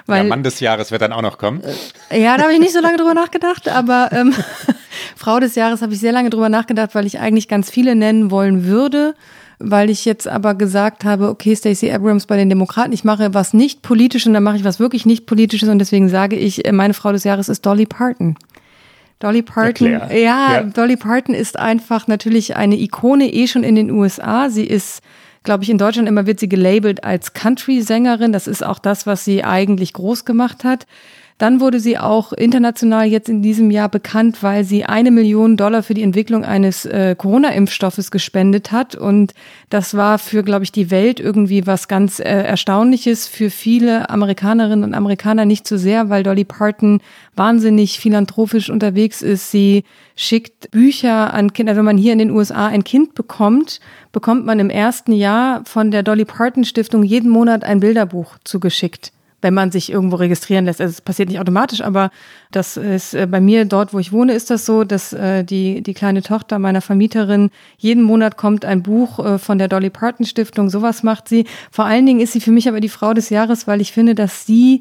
Weil, Der Mann des Jahres wird dann auch noch kommen. Äh, ja, da habe ich nicht so lange drüber nachgedacht, aber ähm, Frau des Jahres habe ich sehr lange drüber nachgedacht, weil ich eigentlich ganz viele nennen wollen würde weil ich jetzt aber gesagt habe, okay, Stacey Abrams bei den Demokraten, ich mache was nicht politisch und dann mache ich was wirklich nicht politisches und deswegen sage ich, äh, meine Frau des Jahres ist Dolly Parton. Dolly Parton, ja, ja, Dolly Parton ist einfach natürlich eine Ikone eh schon in den USA. Sie ist glaube ich, in Deutschland immer wird sie gelabelt als Country-Sängerin. Das ist auch das, was sie eigentlich groß gemacht hat. Dann wurde sie auch international jetzt in diesem Jahr bekannt, weil sie eine Million Dollar für die Entwicklung eines äh, Corona-Impfstoffes gespendet hat. Und das war für, glaube ich, die Welt irgendwie was ganz äh, Erstaunliches. Für viele Amerikanerinnen und Amerikaner nicht so sehr, weil Dolly Parton wahnsinnig philanthropisch unterwegs ist. Sie schickt Bücher an Kinder. Wenn man hier in den USA ein Kind bekommt, bekommt man im ersten Jahr von der Dolly Parton Stiftung jeden Monat ein Bilderbuch zugeschickt wenn man sich irgendwo registrieren lässt. Also es passiert nicht automatisch, aber das ist äh, bei mir dort, wo ich wohne, ist das so, dass äh, die, die kleine Tochter meiner Vermieterin jeden Monat kommt ein Buch äh, von der Dolly Parton Stiftung. Sowas macht sie. Vor allen Dingen ist sie für mich aber die Frau des Jahres, weil ich finde, dass sie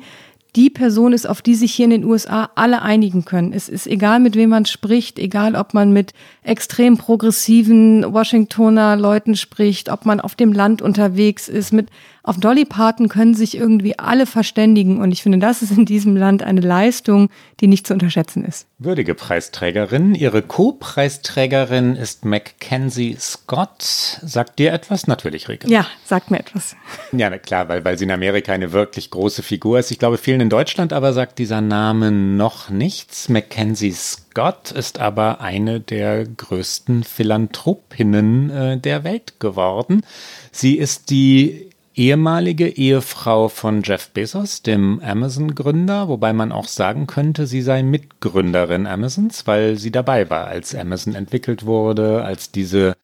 die Person ist, auf die sich hier in den USA alle einigen können. Es ist egal, mit wem man spricht, egal, ob man mit extrem progressiven Washingtoner Leuten spricht, ob man auf dem Land unterwegs ist, mit auf Dolly Parton können sich irgendwie alle verständigen und ich finde, das ist in diesem Land eine Leistung, die nicht zu unterschätzen ist. Würdige Preisträgerin. Ihre Co-Preisträgerin ist Mackenzie Scott. Sagt dir etwas? Natürlich, Rike. Ja, sagt mir etwas. Ja, na klar, weil, weil sie in Amerika eine wirklich große Figur ist. Ich glaube, vielen in Deutschland aber sagt dieser Name noch nichts. Mackenzie Scott ist aber eine der größten Philanthropinnen äh, der Welt geworden. Sie ist die ehemalige Ehefrau von Jeff Bezos, dem Amazon-Gründer, wobei man auch sagen könnte, sie sei Mitgründerin Amazons, weil sie dabei war, als Amazon entwickelt wurde, als diese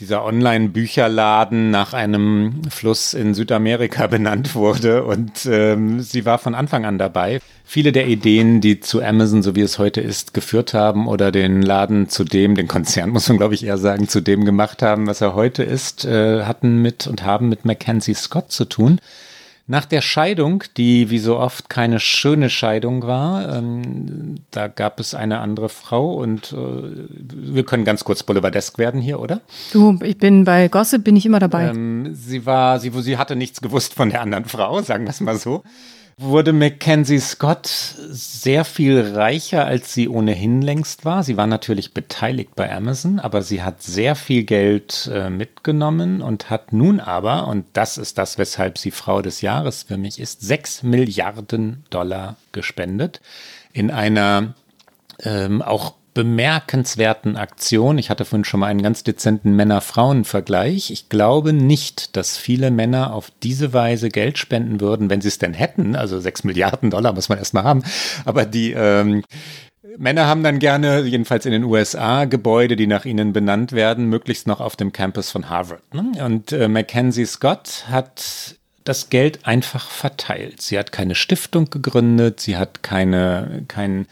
dieser Online-Bücherladen nach einem Fluss in Südamerika benannt wurde und ähm, sie war von Anfang an dabei. Viele der Ideen, die zu Amazon, so wie es heute ist, geführt haben oder den Laden zu dem, den Konzern muss man glaube ich eher sagen, zu dem gemacht haben, was er heute ist, äh, hatten mit und haben mit Mackenzie Scott zu tun. Nach der Scheidung, die wie so oft keine schöne Scheidung war, ähm, da gab es eine andere Frau und äh, wir können ganz kurz boulevardesk werden hier, oder? Du, ich bin bei Gossip, bin ich immer dabei. Ähm, sie war, sie, sie hatte nichts gewusst von der anderen Frau, sagen wir es mal so wurde Mackenzie Scott sehr viel reicher, als sie ohnehin längst war. Sie war natürlich beteiligt bei Amazon, aber sie hat sehr viel Geld äh, mitgenommen und hat nun aber, und das ist das, weshalb sie Frau des Jahres für mich ist, sechs Milliarden Dollar gespendet in einer ähm, auch bemerkenswerten Aktion. Ich hatte vorhin schon mal einen ganz dezenten Männer-Frauen-Vergleich. Ich glaube nicht, dass viele Männer auf diese Weise Geld spenden würden, wenn sie es denn hätten. Also sechs Milliarden Dollar muss man erstmal haben. Aber die ähm, Männer haben dann gerne, jedenfalls in den USA, Gebäude, die nach ihnen benannt werden, möglichst noch auf dem Campus von Harvard. Ne? Und äh, Mackenzie Scott hat das Geld einfach verteilt. Sie hat keine Stiftung gegründet, sie hat keine, kein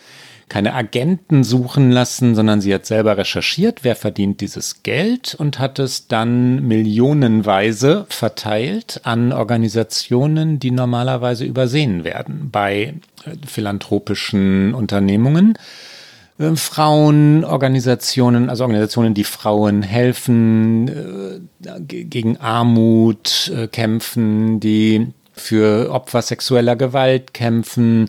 keine Agenten suchen lassen, sondern sie hat selber recherchiert, wer verdient dieses Geld und hat es dann millionenweise verteilt an Organisationen, die normalerweise übersehen werden bei äh, philanthropischen Unternehmungen. Äh, Frauenorganisationen, also Organisationen, die Frauen helfen, äh, gegen Armut kämpfen, die für Opfer sexueller Gewalt kämpfen,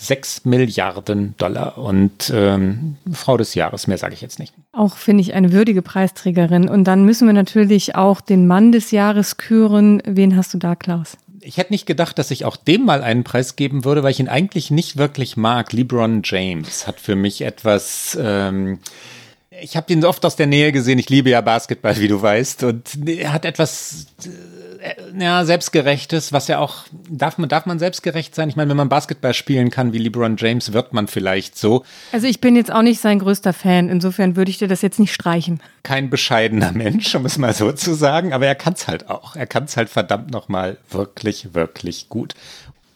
6 Milliarden Dollar und ähm, Frau des Jahres, mehr sage ich jetzt nicht. Auch finde ich eine würdige Preisträgerin. Und dann müssen wir natürlich auch den Mann des Jahres küren. Wen hast du da, Klaus? Ich hätte nicht gedacht, dass ich auch dem mal einen Preis geben würde, weil ich ihn eigentlich nicht wirklich mag. LeBron James hat für mich etwas. Ähm, ich habe ihn oft aus der Nähe gesehen. Ich liebe ja Basketball, wie du weißt. Und er hat etwas äh, ja, selbstgerechtes, was ja auch, darf man, darf man selbstgerecht sein? Ich meine, wenn man Basketball spielen kann wie LeBron James, wird man vielleicht so. Also ich bin jetzt auch nicht sein größter Fan. Insofern würde ich dir das jetzt nicht streichen. Kein bescheidener Mensch, um es mal so zu sagen. Aber er kann es halt auch. Er kann es halt verdammt nochmal wirklich, wirklich gut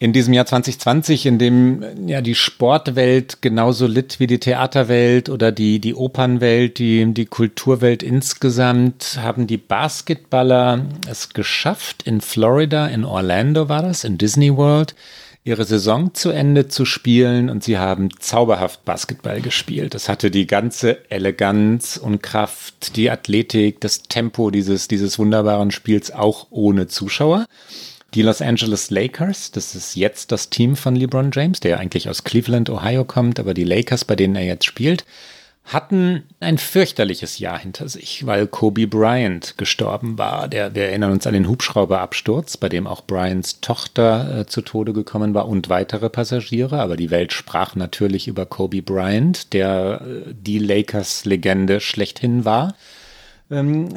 in diesem Jahr 2020, in dem ja die Sportwelt genauso litt wie die Theaterwelt oder die, die Opernwelt, die, die Kulturwelt insgesamt, haben die Basketballer es geschafft, in Florida, in Orlando war das, in Disney World, ihre Saison zu Ende zu spielen und sie haben zauberhaft Basketball gespielt. Das hatte die ganze Eleganz und Kraft, die Athletik, das Tempo dieses, dieses wunderbaren Spiels auch ohne Zuschauer. Die Los Angeles Lakers, das ist jetzt das Team von LeBron James, der eigentlich aus Cleveland, Ohio kommt, aber die Lakers, bei denen er jetzt spielt, hatten ein fürchterliches Jahr hinter sich, weil Kobe Bryant gestorben war. Der, wir erinnern uns an den Hubschrauberabsturz, bei dem auch Bryants Tochter äh, zu Tode gekommen war und weitere Passagiere. Aber die Welt sprach natürlich über Kobe Bryant, der äh, die Lakers-Legende schlechthin war. Ähm,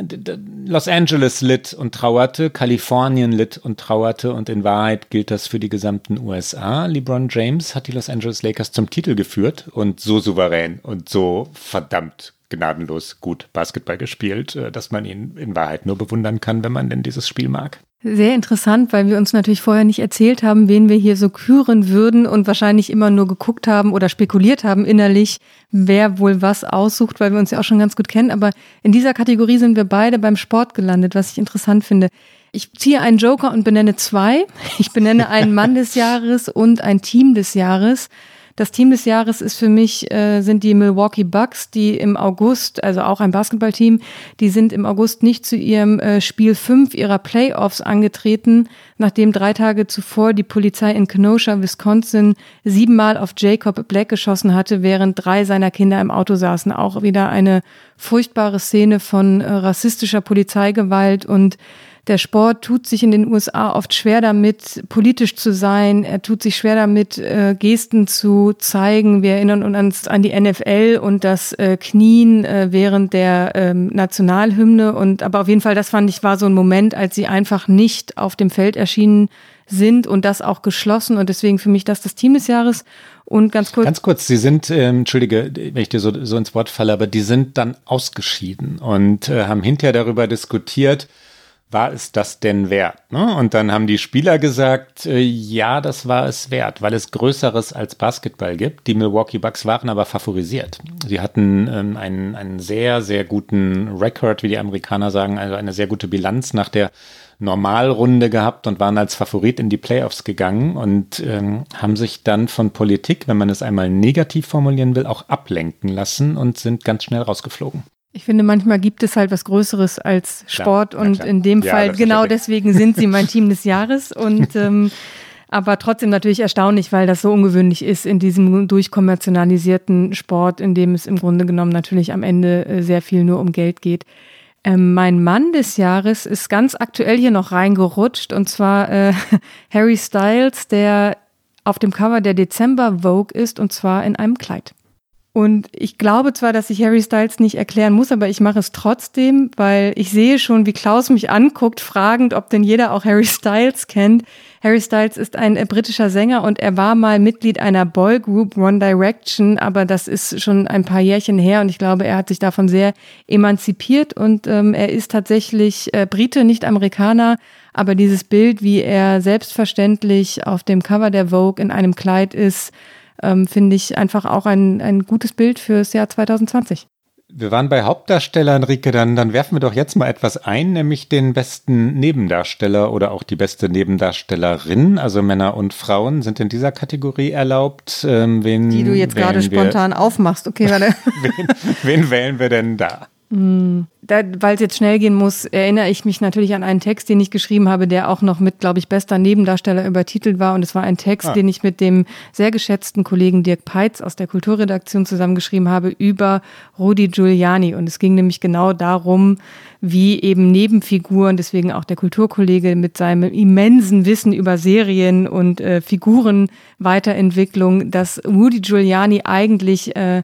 Los Angeles litt und trauerte, Kalifornien litt und trauerte und in Wahrheit gilt das für die gesamten USA. LeBron James hat die Los Angeles Lakers zum Titel geführt und so souverän und so verdammt gnadenlos gut Basketball gespielt, äh, dass man ihn in Wahrheit nur bewundern kann, wenn man denn dieses Spiel mag. Sehr interessant, weil wir uns natürlich vorher nicht erzählt haben, wen wir hier so küren würden und wahrscheinlich immer nur geguckt haben oder spekuliert haben innerlich, wer wohl was aussucht, weil wir uns ja auch schon ganz gut kennen. Aber in dieser Kategorie sind wir beide beim Sport gelandet, was ich interessant finde. ich ziehe einen Joker und benenne zwei. Ich benenne einen Mann des Jahres und ein Team des Jahres. Das Team des Jahres ist für mich, äh, sind die Milwaukee Bucks, die im August, also auch ein Basketballteam, die sind im August nicht zu ihrem äh, Spiel 5 ihrer Playoffs angetreten, nachdem drei Tage zuvor die Polizei in Kenosha, Wisconsin, siebenmal auf Jacob Black geschossen hatte, während drei seiner Kinder im Auto saßen. Auch wieder eine furchtbare Szene von äh, rassistischer Polizeigewalt und der Sport tut sich in den USA oft schwer damit, politisch zu sein. Er tut sich schwer damit, äh, Gesten zu zeigen. Wir erinnern uns an die NFL und das äh, Knien äh, während der ähm, Nationalhymne. Und aber auf jeden Fall, das fand ich war so ein Moment, als sie einfach nicht auf dem Feld erschienen sind und das auch geschlossen. Und deswegen für mich das das Team des Jahres. Und ganz kurz. Ganz kurz, Sie sind, ähm, Entschuldige, wenn ich dir so, so ins Wort falle, aber die sind dann ausgeschieden und äh, haben hinterher darüber diskutiert, war es das denn wert? Ne? Und dann haben die Spieler gesagt, äh, ja, das war es wert, weil es Größeres als Basketball gibt. Die Milwaukee Bucks waren aber favorisiert. Sie hatten ähm, einen, einen sehr, sehr guten Record, wie die Amerikaner sagen, also eine sehr gute Bilanz nach der Normalrunde gehabt und waren als Favorit in die Playoffs gegangen und ähm, haben sich dann von Politik, wenn man es einmal negativ formulieren will, auch ablenken lassen und sind ganz schnell rausgeflogen. Ich finde, manchmal gibt es halt was Größeres als Sport klar, und in dem ja, Fall genau deswegen sind sie mein Team des Jahres und ähm, aber trotzdem natürlich erstaunlich, weil das so ungewöhnlich ist in diesem durchkommerzialisierten Sport, in dem es im Grunde genommen natürlich am Ende äh, sehr viel nur um Geld geht. Ähm, mein Mann des Jahres ist ganz aktuell hier noch reingerutscht und zwar äh, Harry Styles, der auf dem Cover der Dezember Vogue ist und zwar in einem Kleid. Und ich glaube zwar, dass ich Harry Styles nicht erklären muss, aber ich mache es trotzdem, weil ich sehe schon, wie Klaus mich anguckt, fragend, ob denn jeder auch Harry Styles kennt. Harry Styles ist ein äh, britischer Sänger und er war mal Mitglied einer Boygroup One Direction, aber das ist schon ein paar Jährchen her und ich glaube, er hat sich davon sehr emanzipiert und ähm, er ist tatsächlich äh, Brite, nicht Amerikaner. Aber dieses Bild, wie er selbstverständlich auf dem Cover der Vogue in einem Kleid ist, ähm, finde ich einfach auch ein, ein gutes Bild fürs Jahr 2020. Wir waren bei Hauptdarsteller, Enrique, dann, dann werfen wir doch jetzt mal etwas ein, nämlich den besten Nebendarsteller oder auch die beste Nebendarstellerin, also Männer und Frauen sind in dieser Kategorie erlaubt. Ähm, wen die du jetzt gerade spontan aufmachst. Okay, warte. wen, wen wählen wir denn da? Weil es jetzt schnell gehen muss, erinnere ich mich natürlich an einen Text, den ich geschrieben habe, der auch noch mit, glaube ich, bester Nebendarsteller übertitelt war. Und es war ein Text, ah. den ich mit dem sehr geschätzten Kollegen Dirk Peitz aus der Kulturredaktion zusammengeschrieben habe über Rudi Giuliani. Und es ging nämlich genau darum, wie eben Nebenfiguren, deswegen auch der Kulturkollege mit seinem immensen Wissen über Serien und äh, Figurenweiterentwicklung, dass Rudi Giuliani eigentlich äh,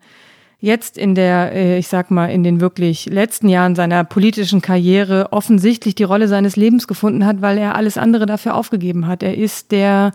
jetzt in der, äh, ich sag mal, in den wirklich letzten Jahren seiner politischen Karriere offensichtlich die Rolle seines Lebens gefunden hat, weil er alles andere dafür aufgegeben hat. Er ist der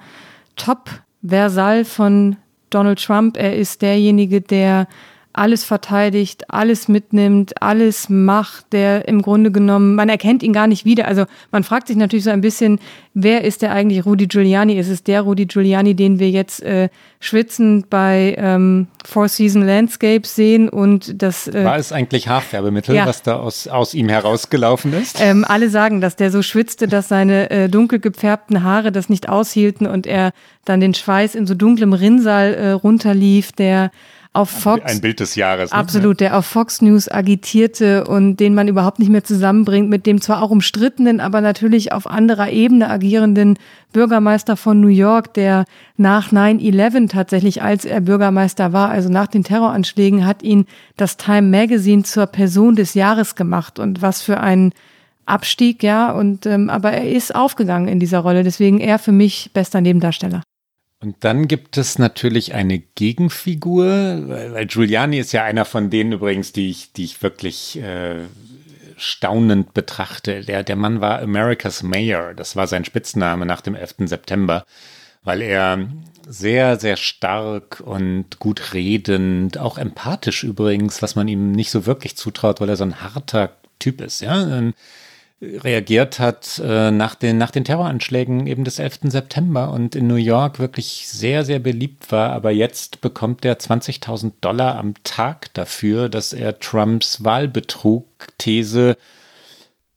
Top-Versal von Donald Trump. Er ist derjenige, der alles verteidigt, alles mitnimmt, alles macht, der im Grunde genommen, man erkennt ihn gar nicht wieder. Also man fragt sich natürlich so ein bisschen, wer ist der eigentlich Rudy Giuliani? Ist es der Rudy Giuliani, den wir jetzt äh, schwitzend bei ähm, Four Season Landscapes sehen und das äh, war es eigentlich Haarfärbemittel, ja. was da aus, aus ihm herausgelaufen ist? Ähm, alle sagen, dass der so schwitzte, dass seine äh, dunkel gefärbten Haare das nicht aushielten und er dann den Schweiß in so dunklem Rinnsal äh, runterlief, der auf Fox. Ein Bild des Jahres. Ne? Absolut, der auf Fox News agitierte und den man überhaupt nicht mehr zusammenbringt mit dem zwar auch umstrittenen, aber natürlich auf anderer Ebene agierenden Bürgermeister von New York, der nach 9-11 tatsächlich, als er Bürgermeister war, also nach den Terroranschlägen, hat ihn das Time Magazine zur Person des Jahres gemacht. Und was für ein Abstieg, ja. Und ähm, aber er ist aufgegangen in dieser Rolle, deswegen er für mich bester Nebendarsteller. Und dann gibt es natürlich eine Gegenfigur, weil Giuliani ist ja einer von denen übrigens, die ich, die ich wirklich äh, staunend betrachte. Der, der Mann war America's Mayor, das war sein Spitzname nach dem 11. September, weil er sehr, sehr stark und gut redend, auch empathisch übrigens, was man ihm nicht so wirklich zutraut, weil er so ein harter Typ ist, ja reagiert hat äh, nach, den, nach den Terroranschlägen eben des 11. September und in New York wirklich sehr, sehr beliebt war. Aber jetzt bekommt er 20.000 Dollar am Tag dafür, dass er Trumps Wahlbetrug-These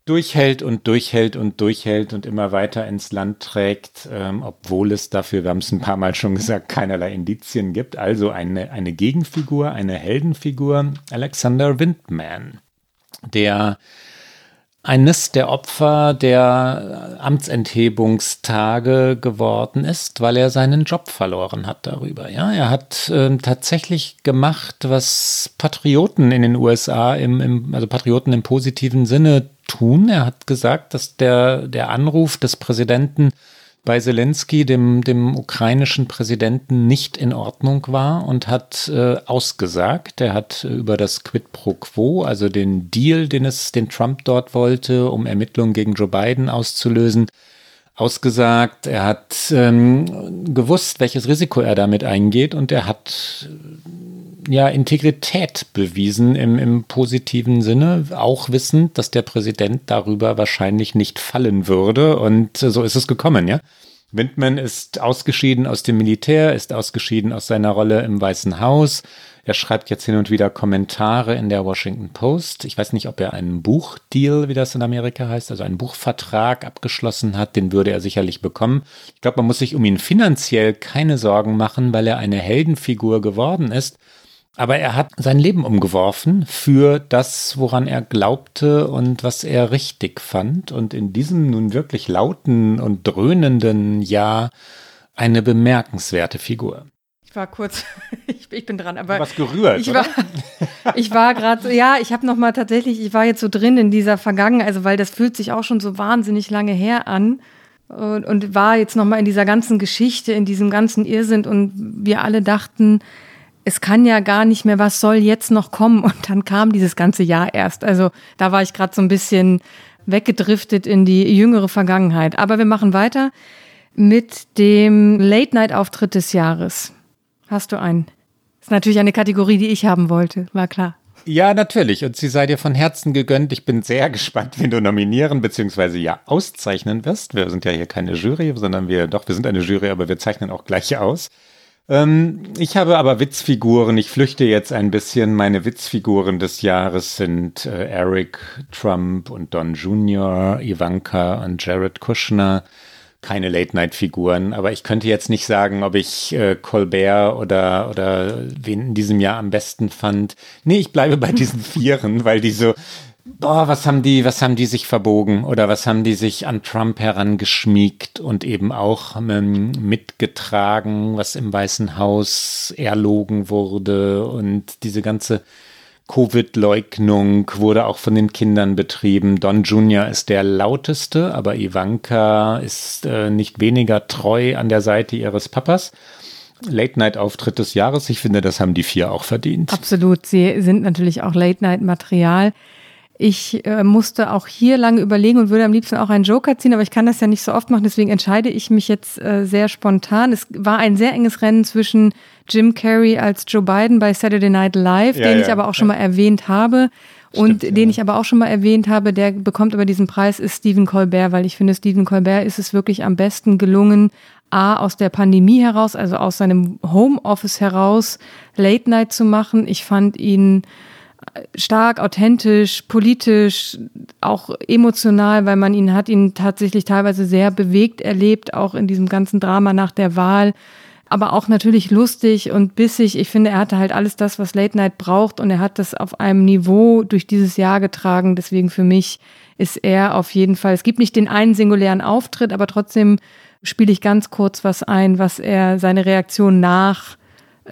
durchhält und durchhält und durchhält und immer weiter ins Land trägt, ähm, obwohl es dafür, wir haben es ein paar Mal schon gesagt, keinerlei Indizien gibt. Also eine, eine Gegenfigur, eine Heldenfigur, Alexander Windman, der eines der Opfer der Amtsenthebungstage geworden ist, weil er seinen Job verloren hat darüber. Ja, er hat äh, tatsächlich gemacht, was Patrioten in den USA im, im, also Patrioten im positiven Sinne tun. Er hat gesagt, dass der, der Anruf des Präsidenten bei Zelensky, dem, dem ukrainischen Präsidenten, nicht in Ordnung war und hat äh, ausgesagt. Er hat über das Quid pro Quo, also den Deal, den es, den Trump dort wollte, um Ermittlungen gegen Joe Biden auszulösen, ausgesagt. Er hat ähm, gewusst, welches Risiko er damit eingeht und er hat ja Integrität bewiesen im, im positiven Sinne, auch wissend, dass der Präsident darüber wahrscheinlich nicht fallen würde. Und so ist es gekommen, ja. Windman ist ausgeschieden aus dem Militär, ist ausgeschieden aus seiner Rolle im Weißen Haus. Er schreibt jetzt hin und wieder Kommentare in der Washington Post. Ich weiß nicht, ob er einen Buchdeal, wie das in Amerika heißt, also einen Buchvertrag abgeschlossen hat. Den würde er sicherlich bekommen. Ich glaube, man muss sich um ihn finanziell keine Sorgen machen, weil er eine Heldenfigur geworden ist. Aber er hat sein Leben umgeworfen für das, woran er glaubte und was er richtig fand. Und in diesem nun wirklich lauten und dröhnenden Jahr eine bemerkenswerte Figur. Ich war kurz, ich, ich bin dran, aber. Was gerührt. Ich war, ich war gerade, ja, ich habe nochmal tatsächlich, ich war jetzt so drin in dieser Vergangenheit, also weil das fühlt sich auch schon so wahnsinnig lange her an. Und, und war jetzt nochmal in dieser ganzen Geschichte, in diesem ganzen Irrsinn und wir alle dachten, es kann ja gar nicht mehr, was soll jetzt noch kommen? Und dann kam dieses ganze Jahr erst. Also da war ich gerade so ein bisschen weggedriftet in die jüngere Vergangenheit. Aber wir machen weiter mit dem Late-Night-Auftritt des Jahres. Hast du einen? Ist natürlich eine Kategorie, die ich haben wollte, war klar. Ja, natürlich. Und sie sei dir von Herzen gegönnt. Ich bin sehr gespannt, wen du nominieren bzw. ja auszeichnen wirst. Wir sind ja hier keine Jury, sondern wir, doch, wir sind eine Jury, aber wir zeichnen auch gleich aus. Ähm, ich habe aber Witzfiguren. Ich flüchte jetzt ein bisschen. Meine Witzfiguren des Jahres sind äh, Eric Trump und Don Jr., Ivanka und Jared Kushner. Keine Late-Night-Figuren, aber ich könnte jetzt nicht sagen, ob ich äh, Colbert oder, oder wen in diesem Jahr am besten fand. Nee, ich bleibe bei diesen Vieren, weil die so, boah, was haben die, was haben die sich verbogen oder was haben die sich an Trump herangeschmiegt und eben auch ähm, mitgetragen, was im Weißen Haus erlogen wurde und diese ganze Covid-Leugnung wurde auch von den Kindern betrieben. Don Jr. ist der lauteste, aber Ivanka ist äh, nicht weniger treu an der Seite ihres Papas. Late-Night-Auftritt des Jahres. Ich finde, das haben die vier auch verdient. Absolut. Sie sind natürlich auch Late-Night-Material. Ich äh, musste auch hier lange überlegen und würde am liebsten auch einen Joker ziehen, aber ich kann das ja nicht so oft machen, deswegen entscheide ich mich jetzt äh, sehr spontan. Es war ein sehr enges Rennen zwischen Jim Carrey als Joe Biden bei Saturday Night Live, ja, den ja, ich aber auch schon mal erwähnt habe. Und Stimmt, den ja. ich aber auch schon mal erwähnt habe, der bekommt aber diesen Preis, ist Stephen Colbert, weil ich finde, Stephen Colbert ist es wirklich am besten gelungen, A, aus der Pandemie heraus, also aus seinem Homeoffice heraus, Late Night zu machen. Ich fand ihn stark, authentisch, politisch, auch emotional, weil man ihn hat ihn tatsächlich teilweise sehr bewegt erlebt, auch in diesem ganzen Drama nach der Wahl. Aber auch natürlich lustig und bissig. Ich finde, er hatte halt alles das, was Late Night braucht und er hat das auf einem Niveau durch dieses Jahr getragen. Deswegen für mich ist er auf jeden Fall, es gibt nicht den einen singulären Auftritt, aber trotzdem spiele ich ganz kurz was ein, was er, seine Reaktion nach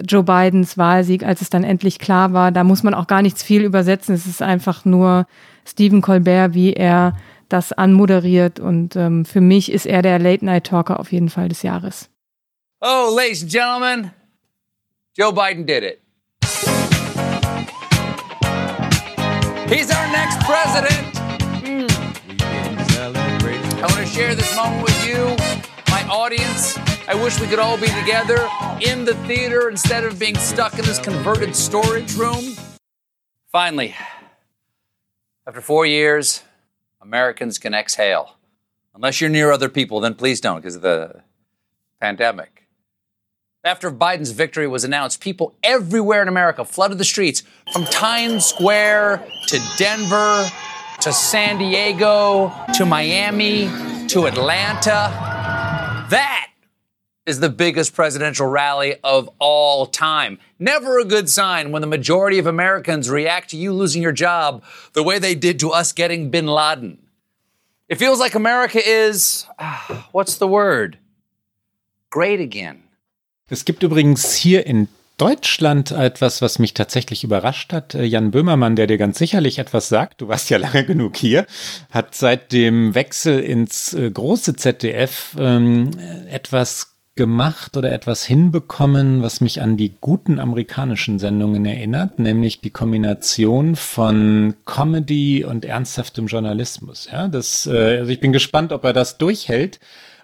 Joe Bidens Wahlsieg, als es dann endlich klar war. Da muss man auch gar nichts viel übersetzen. Es ist einfach nur Stephen Colbert, wie er das anmoderiert. Und ähm, für mich ist er der Late-Night-Talker auf jeden Fall des Jahres. Oh, ladies and gentlemen, Joe Biden did it. He's our next president. Mm. I want to share this moment with you, my audience. I wish we could all be together in the theater instead of being stuck in this converted storage room. Finally, after four years, Americans can exhale. Unless you're near other people, then please don't because of the pandemic. After Biden's victory was announced, people everywhere in America flooded the streets from Times Square to Denver to San Diego to Miami to Atlanta. That is the biggest presidential rally of all time. Never a good sign when the majority of Americans react to you losing your job the way they did to us getting bin Laden. It feels like America is, what's the word? Great again. Es gibt übrigens hier in Deutschland etwas, was mich tatsächlich überrascht hat. Äh, Jan Böhmermann, der dir ganz sicherlich etwas sagt, du warst ja lange genug hier, hat seit dem Wechsel ins äh, große ZDF ähm, etwas gemacht oder etwas hinbekommen, was mich an die guten amerikanischen Sendungen erinnert, nämlich die Kombination von Comedy und ernsthaftem Journalismus. Ja, das, äh, also ich bin gespannt, ob er das durchhält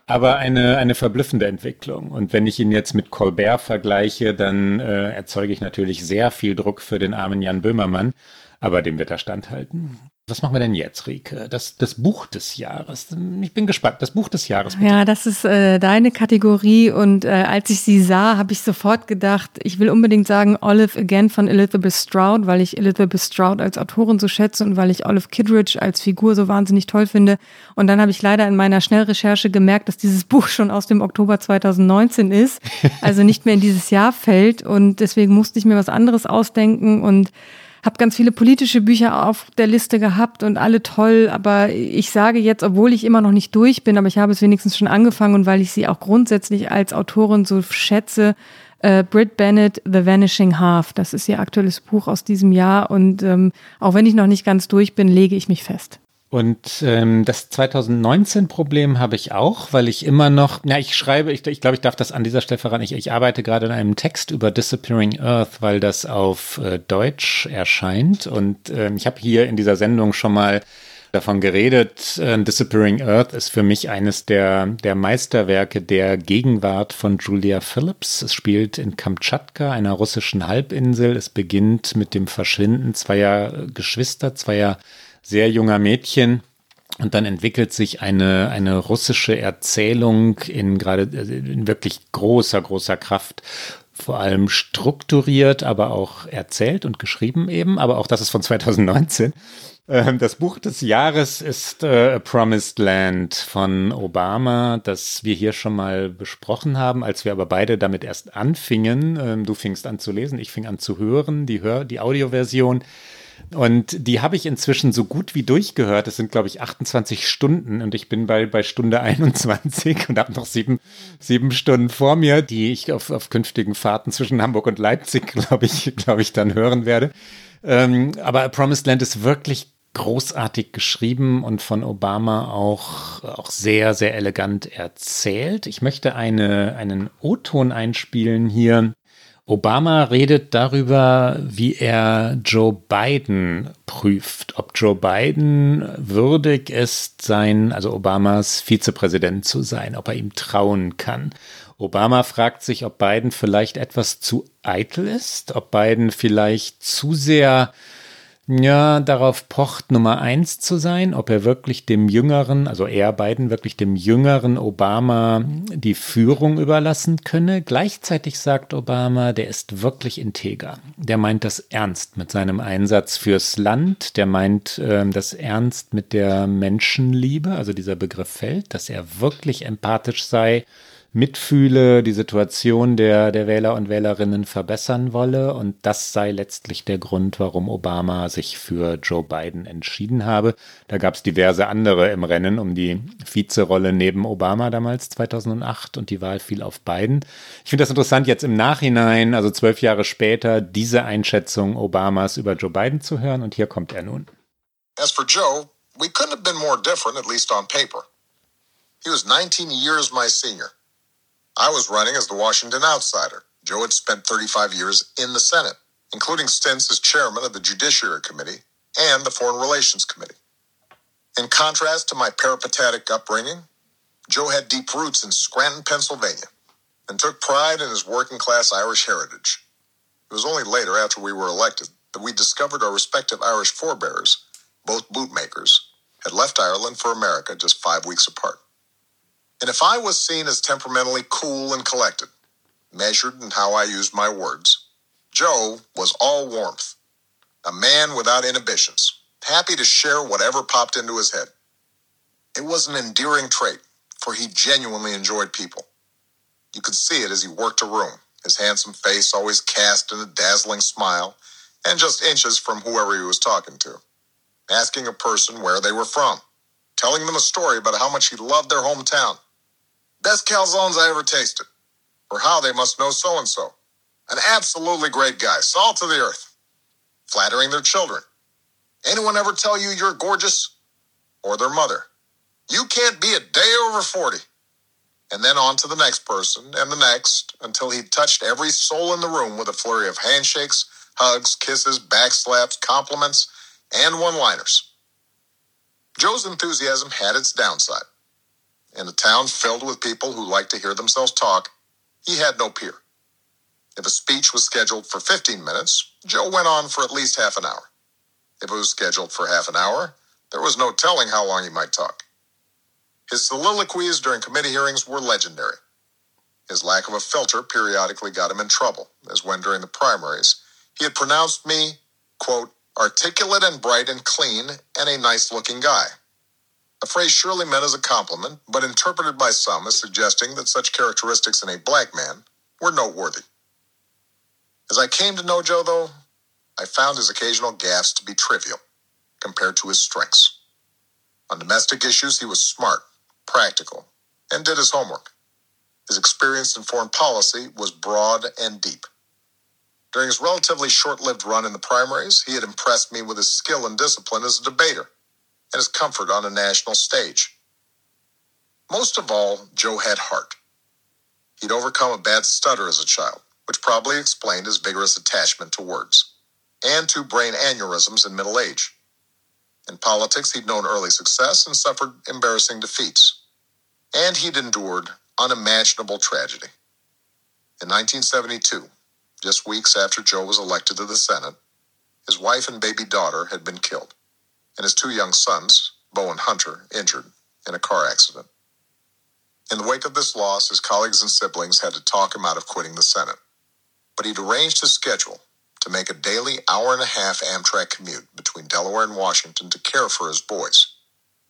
aber eine, eine verblüffende Entwicklung. Und wenn ich ihn jetzt mit Colbert vergleiche, dann äh, erzeuge ich natürlich sehr viel Druck für den armen Jan Böhmermann, aber dem wird er standhalten. Was machen wir denn jetzt, Rike? Das, das Buch des Jahres. Ich bin gespannt. Das Buch des Jahres. Bitte. Ja, das ist äh, deine Kategorie. Und äh, als ich sie sah, habe ich sofort gedacht, ich will unbedingt sagen Olive Again von Elizabeth Stroud, weil ich Elizabeth Stroud als Autorin so schätze und weil ich Olive Kidridge als Figur so wahnsinnig toll finde. Und dann habe ich leider in meiner Schnellrecherche gemerkt, dass dieses Buch schon aus dem Oktober 2019 ist, also nicht mehr in dieses Jahr fällt. Und deswegen musste ich mir was anderes ausdenken und habe ganz viele politische Bücher auf der Liste gehabt und alle toll, aber ich sage jetzt, obwohl ich immer noch nicht durch bin, aber ich habe es wenigstens schon angefangen und weil ich sie auch grundsätzlich als Autorin so schätze, äh, Britt Bennett, The Vanishing Half. Das ist ihr aktuelles Buch aus diesem Jahr und ähm, auch wenn ich noch nicht ganz durch bin, lege ich mich fest. Und ähm, das 2019-Problem habe ich auch, weil ich immer noch, na, ich schreibe, ich, ich glaube, ich darf das an dieser Stelle verraten. Ich, ich arbeite gerade an einem Text über Disappearing Earth, weil das auf äh, Deutsch erscheint. Und ähm, ich habe hier in dieser Sendung schon mal davon geredet. Äh, Disappearing Earth ist für mich eines der, der Meisterwerke der Gegenwart von Julia Phillips. Es spielt in Kamtschatka, einer russischen Halbinsel. Es beginnt mit dem Verschwinden zweier Geschwister, zweier sehr junger Mädchen. Und dann entwickelt sich eine, eine russische Erzählung in gerade in wirklich großer, großer Kraft. Vor allem strukturiert, aber auch erzählt und geschrieben eben. Aber auch das ist von 2019. Ähm, das Buch des Jahres ist äh, A Promised Land von Obama, das wir hier schon mal besprochen haben, als wir aber beide damit erst anfingen. Ähm, du fingst an zu lesen, ich fing an zu hören, die, Hör die Audioversion. Und die habe ich inzwischen so gut wie durchgehört. Es sind, glaube ich, 28 Stunden und ich bin bei, bei Stunde 21 und habe noch sieben, sieben Stunden vor mir, die ich auf, auf künftigen Fahrten zwischen Hamburg und Leipzig, glaube ich, glaube ich, dann hören werde. Ähm, aber A Promised Land ist wirklich großartig geschrieben und von Obama auch, auch sehr, sehr elegant erzählt. Ich möchte eine, einen O-Ton einspielen hier Obama redet darüber, wie er Joe Biden prüft, ob Joe Biden würdig ist, sein, also Obamas Vizepräsident zu sein, ob er ihm trauen kann. Obama fragt sich, ob Biden vielleicht etwas zu eitel ist, ob Biden vielleicht zu sehr ja, darauf pocht, Nummer eins zu sein, ob er wirklich dem jüngeren, also er Biden wirklich dem jüngeren Obama die Führung überlassen könne. Gleichzeitig sagt Obama, der ist wirklich integer. Der meint das ernst mit seinem Einsatz fürs Land. Der meint äh, das ernst mit der Menschenliebe, also dieser Begriff fällt, dass er wirklich empathisch sei mitfühle, die Situation der, der Wähler und Wählerinnen verbessern wolle. Und das sei letztlich der Grund, warum Obama sich für Joe Biden entschieden habe. Da gab es diverse andere im Rennen um die Vizerolle neben Obama damals 2008 und die Wahl fiel auf Biden. Ich finde das interessant, jetzt im Nachhinein, also zwölf Jahre später, diese Einschätzung Obamas über Joe Biden zu hören. Und hier kommt er nun. As for Joe, we couldn't have been more different, at least on paper. He was 19 years my senior. I was running as the Washington outsider. Joe had spent 35 years in the Senate, including stints as chairman of the Judiciary Committee and the Foreign Relations Committee. In contrast to my peripatetic upbringing, Joe had deep roots in Scranton, Pennsylvania, and took pride in his working class Irish heritage. It was only later, after we were elected, that we discovered our respective Irish forebears, both bootmakers, had left Ireland for America just five weeks apart. And if I was seen as temperamentally cool and collected, measured in how I used my words, Joe was all warmth, a man without inhibitions, happy to share whatever popped into his head. It was an endearing trait, for he genuinely enjoyed people. You could see it as he worked a room, his handsome face always cast in a dazzling smile, and just inches from whoever he was talking to. Asking a person where they were from, telling them a story about how much he loved their hometown. Best calzones I ever tasted, or how they must know so and so. An absolutely great guy, salt to the earth. Flattering their children. Anyone ever tell you you're gorgeous? Or their mother? You can't be a day over 40. And then on to the next person and the next until he touched every soul in the room with a flurry of handshakes, hugs, kisses, backslaps, compliments, and one liners. Joe's enthusiasm had its downside. In a town filled with people who like to hear themselves talk, he had no peer. If a speech was scheduled for 15 minutes, Joe went on for at least half an hour. If it was scheduled for half an hour, there was no telling how long he might talk. His soliloquies during committee hearings were legendary. His lack of a filter periodically got him in trouble, as when during the primaries he had pronounced me, quote, articulate and bright and clean and a nice looking guy. A phrase surely meant as a compliment, but interpreted by some as suggesting that such characteristics in a black man were noteworthy. As I came to know Joe, though, I found his occasional gaffes to be trivial compared to his strengths. On domestic issues, he was smart, practical, and did his homework. His experience in foreign policy was broad and deep. During his relatively short lived run in the primaries, he had impressed me with his skill and discipline as a debater and his comfort on a national stage. Most of all, Joe had heart. He'd overcome a bad stutter as a child, which probably explained his vigorous attachment to words, and two brain aneurysms in middle age. In politics, he'd known early success and suffered embarrassing defeats. And he'd endured unimaginable tragedy. In 1972, just weeks after Joe was elected to the Senate, his wife and baby daughter had been killed, and his two young sons, Bo and Hunter, injured in a car accident. In the wake of this loss, his colleagues and siblings had to talk him out of quitting the Senate. But he'd arranged his schedule to make a daily hour and a half Amtrak commute between Delaware and Washington to care for his boys,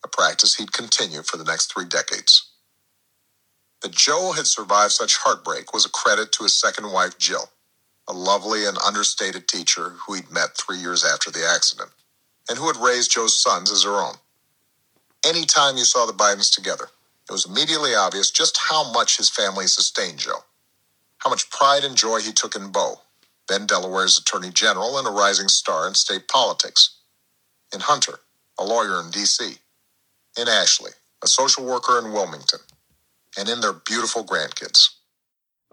a practice he'd continue for the next three decades. That Joe had survived such heartbreak was a credit to his second wife, Jill, a lovely and understated teacher who he'd met three years after the accident, and who had raised Joe's sons as her own. Anytime you saw the Bidens together, it was immediately obvious just how much his family sustained Joe, how much pride and joy he took in Bo, then Delaware's Attorney General and a rising star in state politics, in Hunter, a lawyer in D.C., in Ashley, a social worker in Wilmington, and in their beautiful grandkids.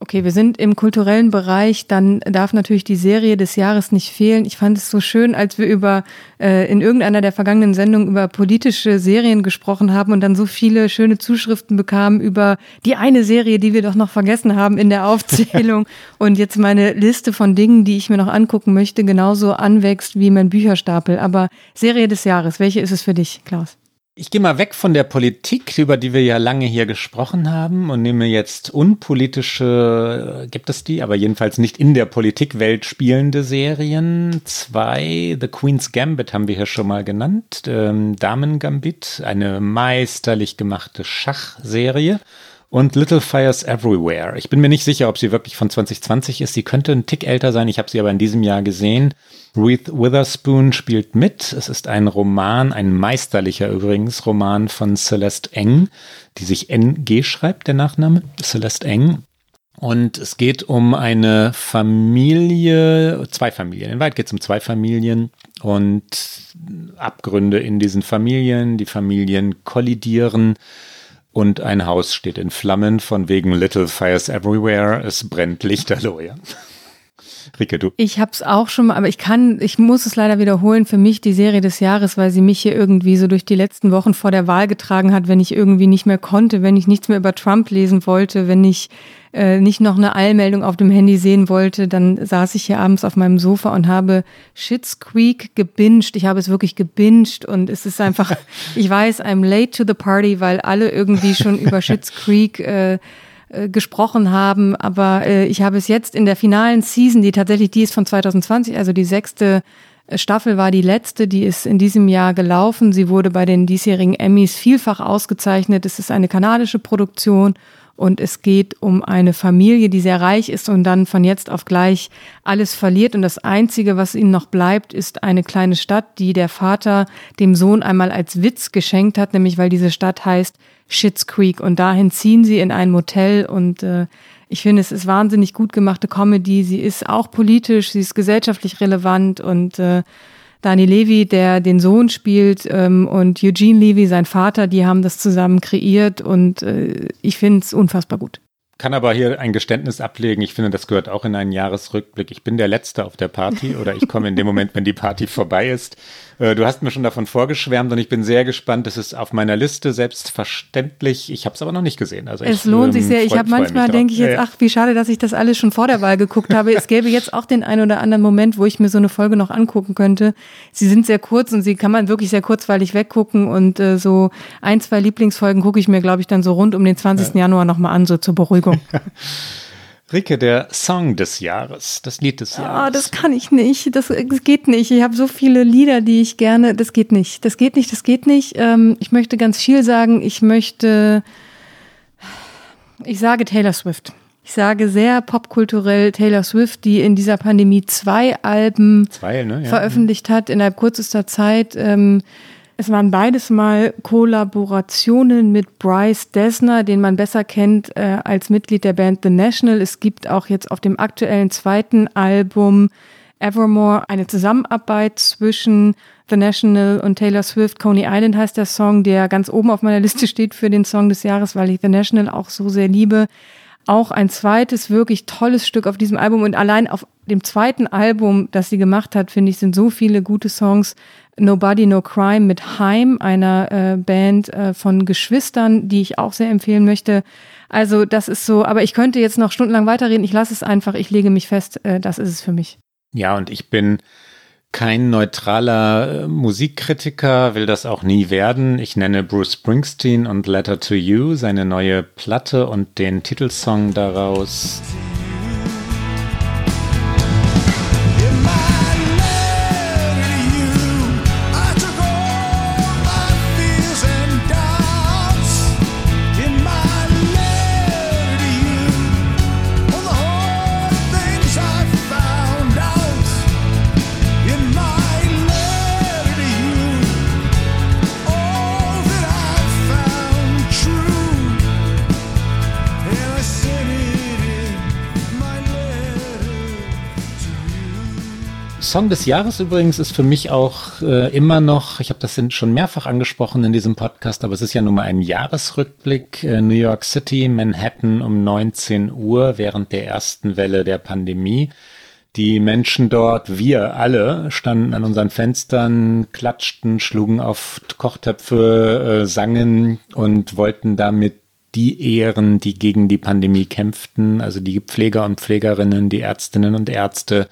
Okay, wir sind im kulturellen Bereich, dann darf natürlich die Serie des Jahres nicht fehlen. Ich fand es so schön, als wir über äh, in irgendeiner der vergangenen Sendungen über politische Serien gesprochen haben und dann so viele schöne Zuschriften bekamen über die eine Serie, die wir doch noch vergessen haben in der Aufzählung und jetzt meine Liste von Dingen, die ich mir noch angucken möchte, genauso anwächst wie mein Bücherstapel. Aber Serie des Jahres, welche ist es für dich, Klaus? Ich gehe mal weg von der Politik, über die wir ja lange hier gesprochen haben, und nehme jetzt unpolitische, gibt es die, aber jedenfalls nicht in der Politikwelt spielende Serien. Zwei, The Queen's Gambit haben wir hier schon mal genannt, ähm, Damen Gambit, eine meisterlich gemachte Schachserie und Little Fires Everywhere. Ich bin mir nicht sicher, ob sie wirklich von 2020 ist. Sie könnte ein Tick älter sein. Ich habe sie aber in diesem Jahr gesehen. Reese Witherspoon spielt mit. Es ist ein Roman, ein meisterlicher übrigens Roman von Celeste Eng, die sich NG schreibt, der Nachname. Celeste Eng. Und es geht um eine Familie, zwei Familien. In Weit geht es um zwei Familien und Abgründe in diesen Familien. Die Familien kollidieren und ein Haus steht in Flammen von wegen Little Fires Everywhere. Es brennt lichterloh, ja. Rike, du. Ich hab's auch schon mal, aber ich kann, ich muss es leider wiederholen, für mich die Serie des Jahres, weil sie mich hier irgendwie so durch die letzten Wochen vor der Wahl getragen hat, wenn ich irgendwie nicht mehr konnte, wenn ich nichts mehr über Trump lesen wollte, wenn ich äh, nicht noch eine Eilmeldung auf dem Handy sehen wollte, dann saß ich hier abends auf meinem Sofa und habe Shits Creek gebinged. Ich habe es wirklich gebinged und es ist einfach, ich weiß, I'm late to the party, weil alle irgendwie schon über Shits Creek äh, äh, gesprochen haben, aber äh, ich habe es jetzt in der finalen Season, die tatsächlich die ist von 2020, also die sechste Staffel war die letzte, die ist in diesem Jahr gelaufen. Sie wurde bei den diesjährigen Emmys vielfach ausgezeichnet. Es ist eine kanadische Produktion und es geht um eine Familie, die sehr reich ist und dann von jetzt auf gleich alles verliert. Und das Einzige, was ihnen noch bleibt, ist eine kleine Stadt, die der Vater dem Sohn einmal als Witz geschenkt hat, nämlich weil diese Stadt heißt Schitt's Creek. Und dahin ziehen sie in ein Motel und äh, ich finde, es ist wahnsinnig gut gemachte Comedy. Sie ist auch politisch, sie ist gesellschaftlich relevant und äh, Dani Levy, der den Sohn spielt, ähm, und Eugene Levy, sein Vater, die haben das zusammen kreiert und äh, ich finde es unfassbar gut kann aber hier ein Geständnis ablegen. Ich finde, das gehört auch in einen Jahresrückblick. Ich bin der Letzte auf der Party oder ich komme in dem Moment, wenn die Party vorbei ist. Äh, du hast mir schon davon vorgeschwärmt und ich bin sehr gespannt. Es ist auf meiner Liste selbstverständlich. Ich habe es aber noch nicht gesehen. Also es ich, lohnt sich ähm, sehr. Ich habe manchmal denke ich jetzt, ach, wie schade, dass ich das alles schon vor der Wahl geguckt habe. es gäbe jetzt auch den einen oder anderen Moment, wo ich mir so eine Folge noch angucken könnte. Sie sind sehr kurz und sie kann man wirklich sehr kurzweilig weggucken und äh, so ein, zwei Lieblingsfolgen gucke ich mir, glaube ich, dann so rund um den 20. Ja. Januar nochmal an, so zur Beruhigung. Rike, der Song des Jahres, das Lied des Jahres. Ah, das kann ich nicht. Das, das geht nicht. Ich habe so viele Lieder, die ich gerne. Das geht nicht. Das geht nicht. Das geht nicht. Ähm, ich möchte ganz viel sagen. Ich möchte. Ich sage Taylor Swift. Ich sage sehr popkulturell Taylor Swift, die in dieser Pandemie zwei Alben zwei, ne? ja. veröffentlicht hat innerhalb kürzester Zeit. Ähm, es waren beides mal Kollaborationen mit Bryce Dessner, den man besser kennt äh, als Mitglied der Band The National. Es gibt auch jetzt auf dem aktuellen zweiten Album Evermore eine Zusammenarbeit zwischen The National und Taylor Swift. Coney Island heißt der Song, der ganz oben auf meiner Liste steht für den Song des Jahres, weil ich The National auch so sehr liebe. Auch ein zweites wirklich tolles Stück auf diesem Album und allein auf dem zweiten Album, das sie gemacht hat, finde ich, sind so viele gute Songs Nobody No Crime mit Heim, einer äh, Band äh, von Geschwistern, die ich auch sehr empfehlen möchte. Also das ist so, aber ich könnte jetzt noch stundenlang weiterreden. Ich lasse es einfach, ich lege mich fest, äh, das ist es für mich. Ja, und ich bin kein neutraler äh, Musikkritiker, will das auch nie werden. Ich nenne Bruce Springsteen und Letter to You, seine neue Platte und den Titelsong daraus. Song des Jahres übrigens ist für mich auch äh, immer noch, ich habe das schon mehrfach angesprochen in diesem Podcast, aber es ist ja nun mal ein Jahresrückblick. Äh, New York City, Manhattan um 19 Uhr während der ersten Welle der Pandemie. Die Menschen dort, wir alle, standen an unseren Fenstern, klatschten, schlugen auf Kochtöpfe, äh, sangen und wollten damit die ehren, die gegen die Pandemie kämpften, also die Pfleger und Pflegerinnen, die Ärztinnen und Ärzte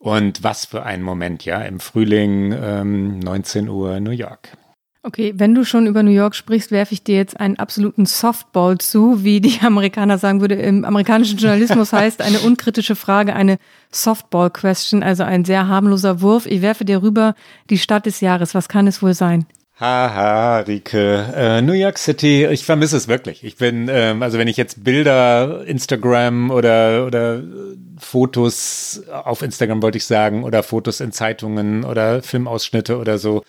und was für ein Moment, ja, im Frühling ähm, 19 Uhr New York. Okay, wenn du schon über New York sprichst, werfe ich dir jetzt einen absoluten Softball zu, wie die Amerikaner sagen würde. Im amerikanischen Journalismus heißt eine unkritische Frage eine Softball-Question, also ein sehr harmloser Wurf. Ich werfe dir rüber die Stadt des Jahres. Was kann es wohl sein? Haha, Rike. Äh, New York City, ich vermisse es wirklich. Ich bin, ähm, also wenn ich jetzt Bilder, Instagram oder, oder Fotos auf Instagram wollte ich sagen, oder Fotos in Zeitungen oder Filmausschnitte oder so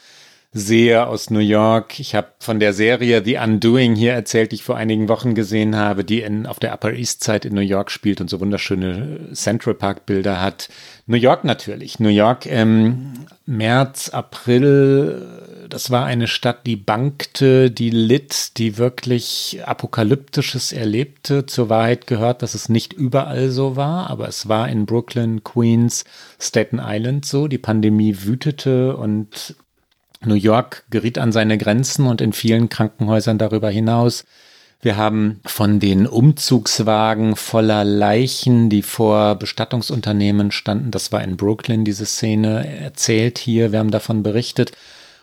sehe aus New York. Ich habe von der Serie The Undoing hier erzählt, die ich vor einigen Wochen gesehen habe, die in, auf der Upper East Side in New York spielt und so wunderschöne Central Park Bilder hat. New York natürlich. New York im März, April das war eine Stadt, die bankte, die litt, die wirklich Apokalyptisches erlebte. Zur Wahrheit gehört, dass es nicht überall so war, aber es war in Brooklyn, Queens, Staten Island so. Die Pandemie wütete und New York geriet an seine Grenzen und in vielen Krankenhäusern darüber hinaus. Wir haben von den Umzugswagen voller Leichen, die vor Bestattungsunternehmen standen, das war in Brooklyn diese Szene, erzählt hier, wir haben davon berichtet.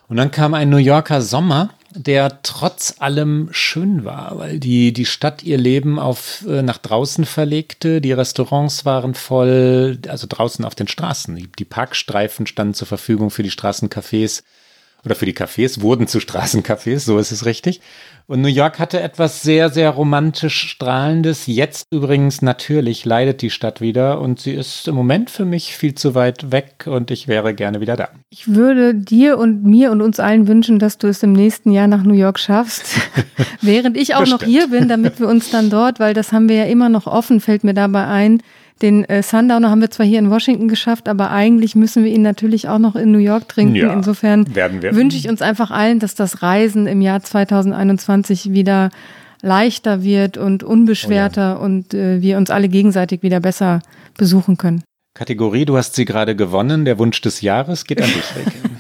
Und dann kam ein New Yorker Sommer, der trotz allem schön war, weil die, die Stadt ihr Leben auf, äh, nach draußen verlegte. Die Restaurants waren voll, also draußen auf den Straßen. Die, die Parkstreifen standen zur Verfügung für die Straßencafés oder für die Cafés, wurden zu Straßencafés, so ist es richtig. Und New York hatte etwas sehr, sehr romantisch strahlendes. Jetzt übrigens natürlich leidet die Stadt wieder und sie ist im Moment für mich viel zu weit weg und ich wäre gerne wieder da. Ich würde dir und mir und uns allen wünschen, dass du es im nächsten Jahr nach New York schaffst, während ich auch noch hier bin, damit wir uns dann dort, weil das haben wir ja immer noch offen, fällt mir dabei ein, den äh, Sundowner haben wir zwar hier in Washington geschafft, aber eigentlich müssen wir ihn natürlich auch noch in New York trinken. Ja, Insofern wünsche ich uns einfach allen, dass das Reisen im Jahr 2021 wieder leichter wird und unbeschwerter oh ja. und äh, wir uns alle gegenseitig wieder besser besuchen können. Kategorie, du hast sie gerade gewonnen. Der Wunsch des Jahres geht an dich, Rick.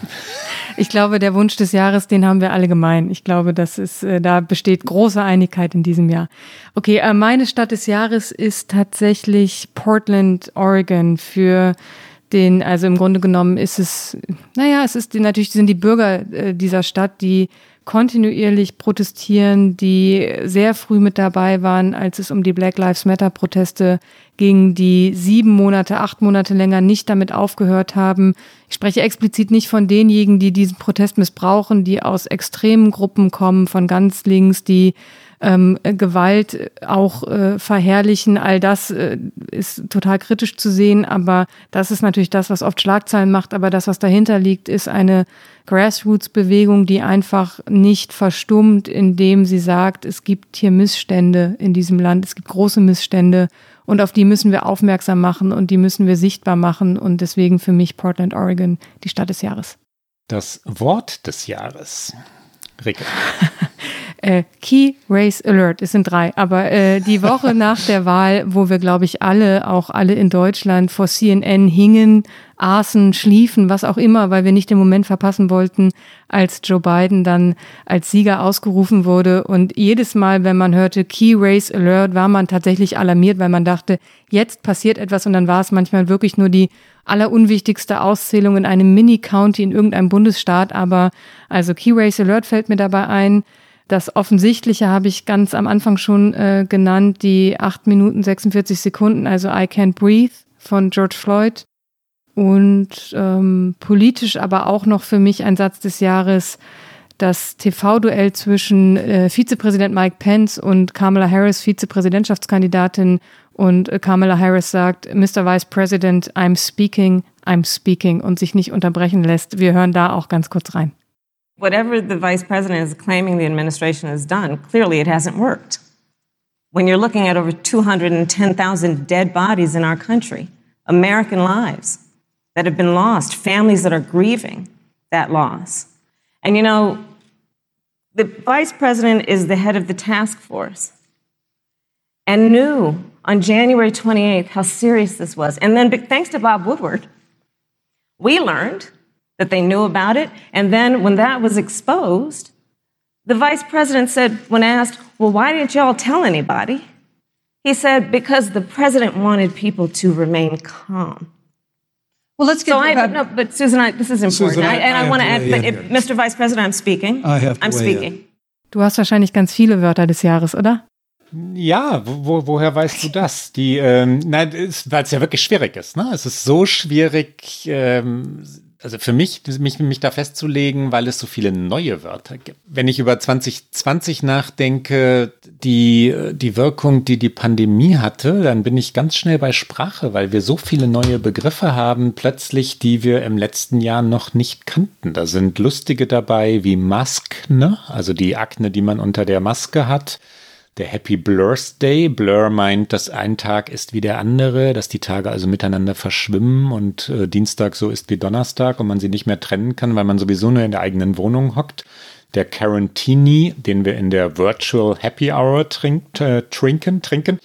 Ich glaube, der Wunsch des Jahres, den haben wir alle gemein. Ich glaube, das ist, äh, da besteht große Einigkeit in diesem Jahr. Okay, äh, meine Stadt des Jahres ist tatsächlich Portland, Oregon für den, also im Grunde genommen ist es, naja, es ist natürlich sind die Bürger äh, dieser Stadt, die kontinuierlich protestieren, die sehr früh mit dabei waren, als es um die Black Lives Matter Proteste ging, die sieben Monate, acht Monate länger nicht damit aufgehört haben. Ich spreche explizit nicht von denjenigen, die diesen Protest missbrauchen, die aus extremen Gruppen kommen, von ganz links, die ähm, Gewalt auch äh, verherrlichen. All das äh, ist total kritisch zu sehen, aber das ist natürlich das, was oft Schlagzeilen macht. Aber das, was dahinter liegt, ist eine Grassroots-Bewegung, die einfach nicht verstummt, indem sie sagt, es gibt hier Missstände in diesem Land, es gibt große Missstände und auf die müssen wir aufmerksam machen und die müssen wir sichtbar machen. Und deswegen für mich Portland, Oregon, die Stadt des Jahres. Das Wort des Jahres. Ricke. äh, Key Race Alert, es sind drei, aber äh, die Woche nach der Wahl, wo wir, glaube ich, alle, auch alle in Deutschland vor CNN hingen, aßen, schliefen, was auch immer, weil wir nicht den Moment verpassen wollten, als Joe Biden dann als Sieger ausgerufen wurde. Und jedes Mal, wenn man hörte Key Race Alert, war man tatsächlich alarmiert, weil man dachte, jetzt passiert etwas und dann war es manchmal wirklich nur die allerunwichtigste Auszählung in einem Mini-County in irgendeinem Bundesstaat. Aber also Key Race Alert fällt mir dabei ein. Das Offensichtliche habe ich ganz am Anfang schon äh, genannt, die 8 Minuten 46 Sekunden, also I Can't Breathe von George Floyd. Und ähm, politisch aber auch noch für mich ein Satz des Jahres, das TV-Duell zwischen äh, Vizepräsident Mike Pence und Kamala Harris, Vizepräsidentschaftskandidatin. Und äh, Kamala Harris sagt, Mr. Vice President, I'm speaking, I'm speaking und sich nicht unterbrechen lässt. Wir hören da auch ganz kurz rein. Whatever the vice president is claiming the administration has done, clearly it hasn't worked. When you're looking at over 210,000 dead bodies in our country, American lives that have been lost, families that are grieving that loss. And you know, the vice president is the head of the task force and knew on January 28th how serious this was. And then, thanks to Bob Woodward, we learned that they knew about it. And then when that was exposed, the vice president said, when asked, Well, why didn't y'all tell anybody? He said, Because the president wanted people to remain calm. Well, let's get so I, no, but Susan, I, this is important. Susan, I, and I, I want to add, but if, Mr. Vice President, I'm speaking. I have to I'm speaking. Du hast wahrscheinlich ganz viele Wörter des Jahres, oder? Ja, wo, woher weißt du das? Die, ähm, weil es ja wirklich schwierig ist. Ne? Es ist so schwierig, ähm, also für mich, mich, mich da festzulegen, weil es so viele neue Wörter gibt. Wenn ich über 2020 nachdenke, die, die Wirkung, die die Pandemie hatte, dann bin ich ganz schnell bei Sprache, weil wir so viele neue Begriffe haben, plötzlich, die wir im letzten Jahr noch nicht kannten. Da sind lustige dabei wie Maskne, also die Akne, die man unter der Maske hat der Happy Blurs Day. Blur meint, dass ein Tag ist wie der andere, dass die Tage also miteinander verschwimmen und äh, Dienstag so ist wie Donnerstag und man sie nicht mehr trennen kann, weil man sowieso nur in der eigenen Wohnung hockt. Der Carantini, den wir in der Virtual Happy Hour trinkt, äh, trinken, trinken.